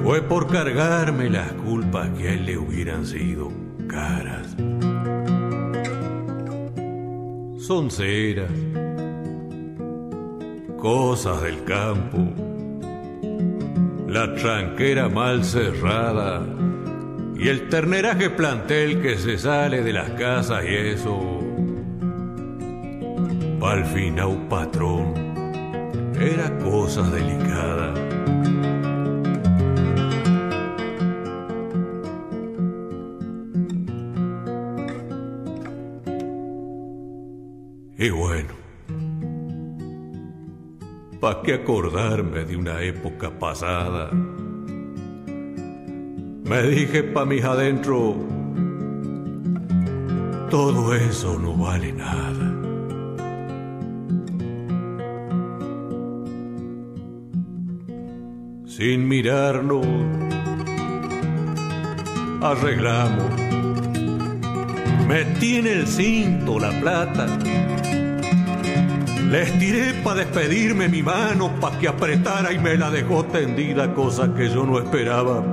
fue por cargarme las culpas que a él le hubieran sido caras. Son ceras, cosas del campo, la tranquera mal cerrada y el terneraje plantel que se sale de las casas y eso al fin a un patrón era cosa delicada. Y bueno, ¿para qué acordarme de una época pasada? Me dije pa' mis adentro, todo eso no vale nada. Sin mirarnos. Arreglamos. Metí en el cinto la plata. Les tiré para despedirme mi mano, pa' que apretara y me la dejó tendida, cosa que yo no esperaba.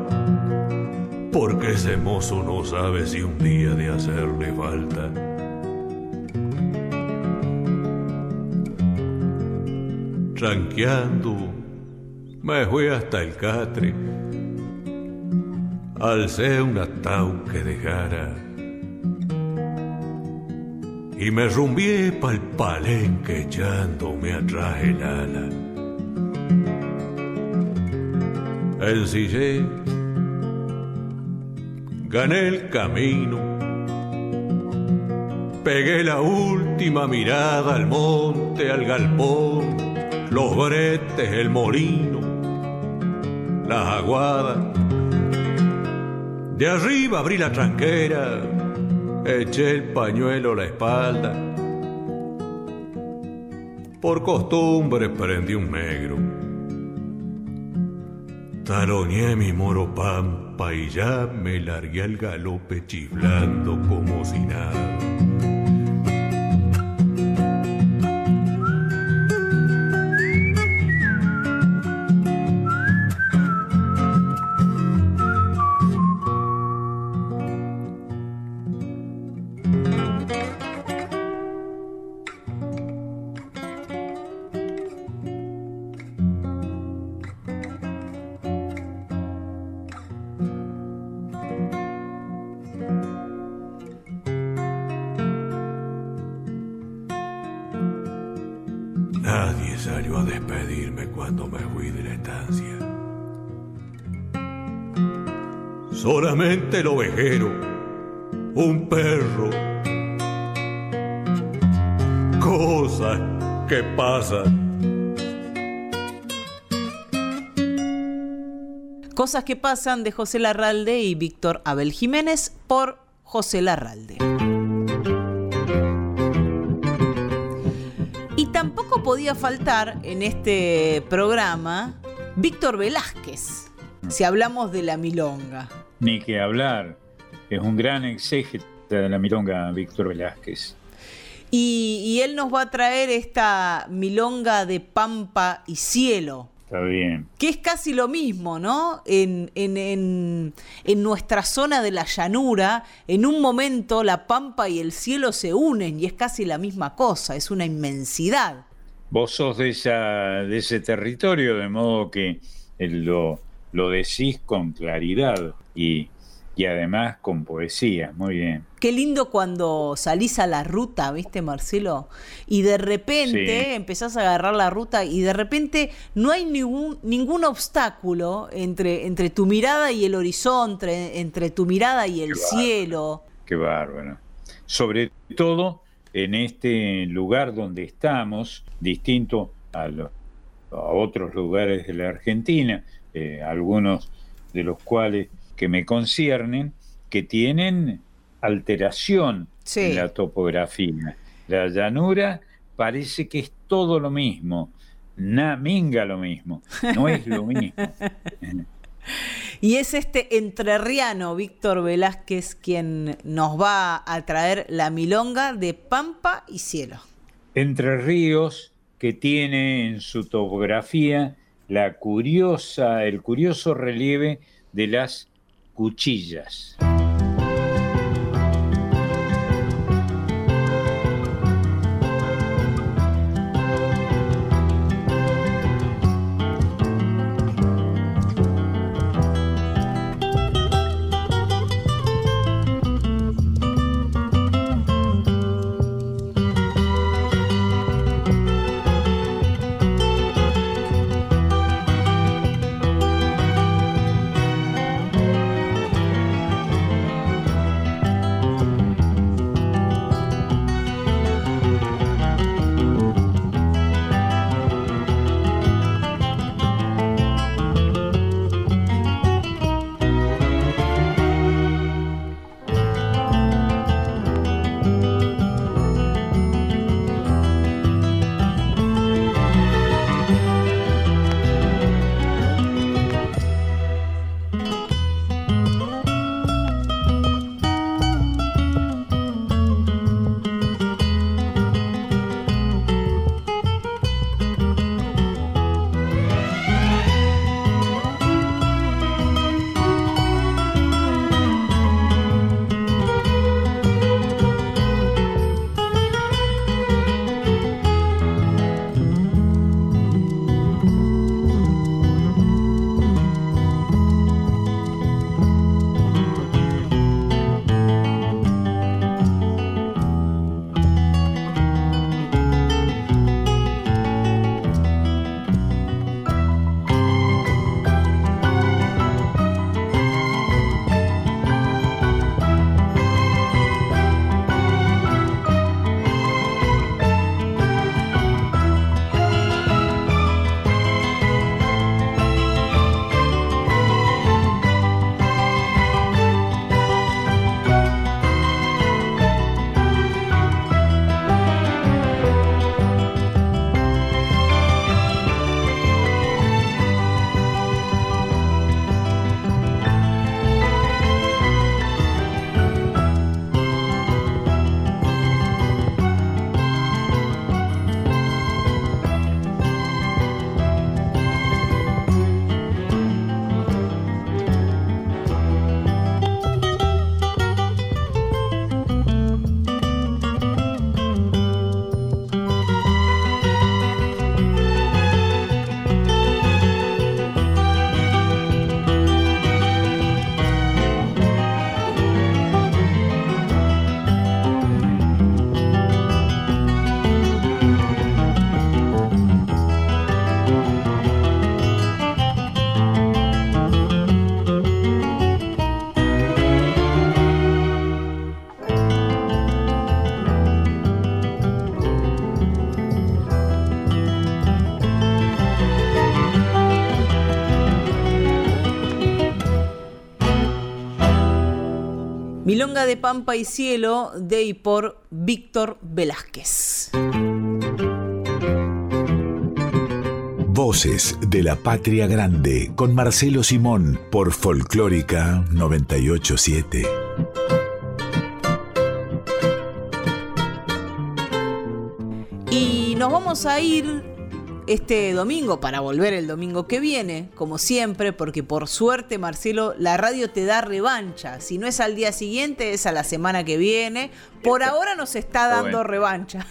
Porque ese mozo no sabe si un día de hacerle falta. Tranqueando, me fui hasta el catre. Alcé un atau que dejara y me rumbié pa'l palenque echándome atrás el ala. Ensillé, gané el camino, pegué la última mirada al monte, al galpón, los bretes, el molino, las aguadas. De arriba abrí la tranquera eché el pañuelo a la espalda. Por costumbre prendí un negro. Taloneé mi moro pampa y ya me largué al galope chiflando como si nada. Cosas que pasan de José Larralde y Víctor Abel Jiménez por José Larralde. Y tampoco podía faltar en este programa Víctor Velázquez, si hablamos de la milonga. Ni que hablar. Es un gran exégeta de la milonga Víctor Velázquez. Y, él nos va a traer esta milonga de pampa y cielo. Está bien. Que es casi lo mismo, ¿no? En, en, nuestra zona de la llanura, en un momento la pampa y el cielo se unen y es casi la misma cosa, es una inmensidad. Vos sos de, esa, de ese territorio, de modo que lo, lo decís con claridad y, además con poesía, muy bien. Qué lindo cuando salís a la ruta, ¿viste, Marcelo? Y de repente empezás a agarrar la ruta y de repente no hay ningún, ningún obstáculo entre, entre tu mirada y el horizonte, entre tu mirada y el cielo. Qué bárbaro. Sobre todo en este lugar donde estamos, distinto a, a otros lugares de la Argentina, eh, algunos de los cuales que me conciernen, que tienen alteración en la topografía. La llanura parece que es todo lo mismo, na, minga lo mismo, no es lo (laughs) mismo. Y es este entrerriano Víctor Velázquez quien nos va a traer la milonga de Pampa y Cielo. Entre Ríos, que tiene en su topografía la curiosa, el curioso relieve de las cuchillas. Milonga de Pampa y Cielo de y por Víctor Velázquez. Voces de la Patria Grande con Marcelo Simón por Folclórica 987. Y nos vamos a ir este domingo para volver el domingo que viene, como siempre, porque por suerte, Marcelo, la radio te da revancha. Si no es al día siguiente, es a la semana que viene. Por ahora nos está dando revancha.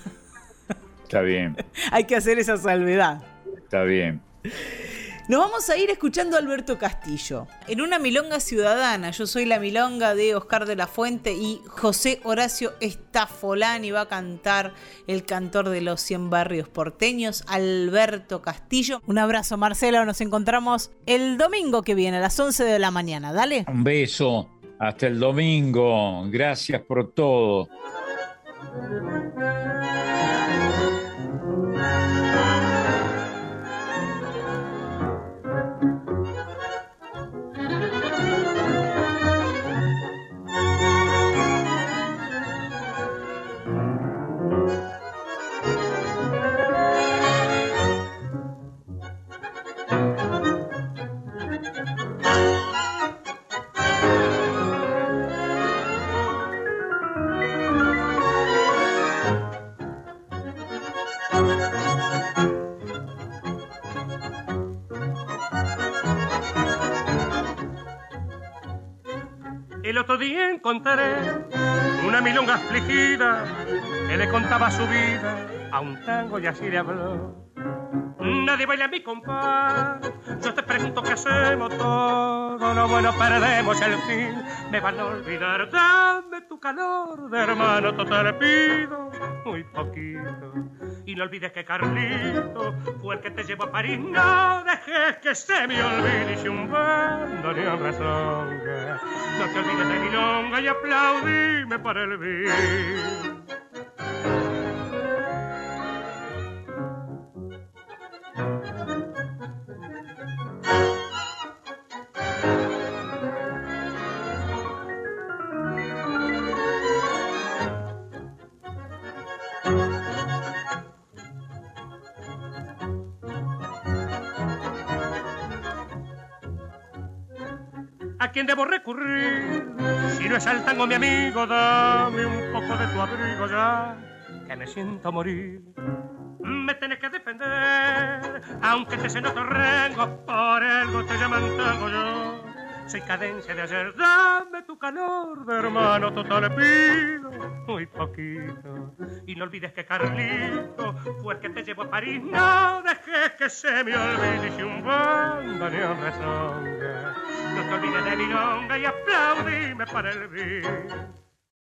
Está bien. (laughs) Hay que hacer esa salvedad. Está bien. Nos vamos a ir escuchando a Alberto Castillo. En una milonga ciudadana, yo soy la milonga de Oscar de la Fuente y José Horacio Estafolani va a cantar el cantor de los 100 barrios porteños, Alberto Castillo. Un abrazo Marcelo, nos encontramos el domingo que viene a las 11 de la mañana. Dale. Un beso, hasta el domingo, gracias por todo. Otro día encontré una milonga afligida que le contaba su vida a un tango y así le habló. Nadie baila mi compás. Yo te pregunto qué hacemos todo. Lo bueno perdemos el fin. Me van a olvidar. Dame tu calor de hermano. Total pido muy poquito. Y no olvides que Carlito fue el que te llevó a París. No dejes que se me olvide. Si un bando ni. No te olvides de mi longa y aplaudime para el bien. Quién debo recurrir? Si no es al tango, mi amigo, dame un poco de tu abrigo ya, que me siento morir. Me tenés que defender, aunque te se noto rengo, por algo te llaman tango yo. Soy cadencia de ayer, dame tu calor de hermano, total pido muy poquito. Y no olvides que Carlito fue el que te llevó a París, no dejes que se me olvide si un banda ni un rezonga. No de mi longa y aplaudime para el bien.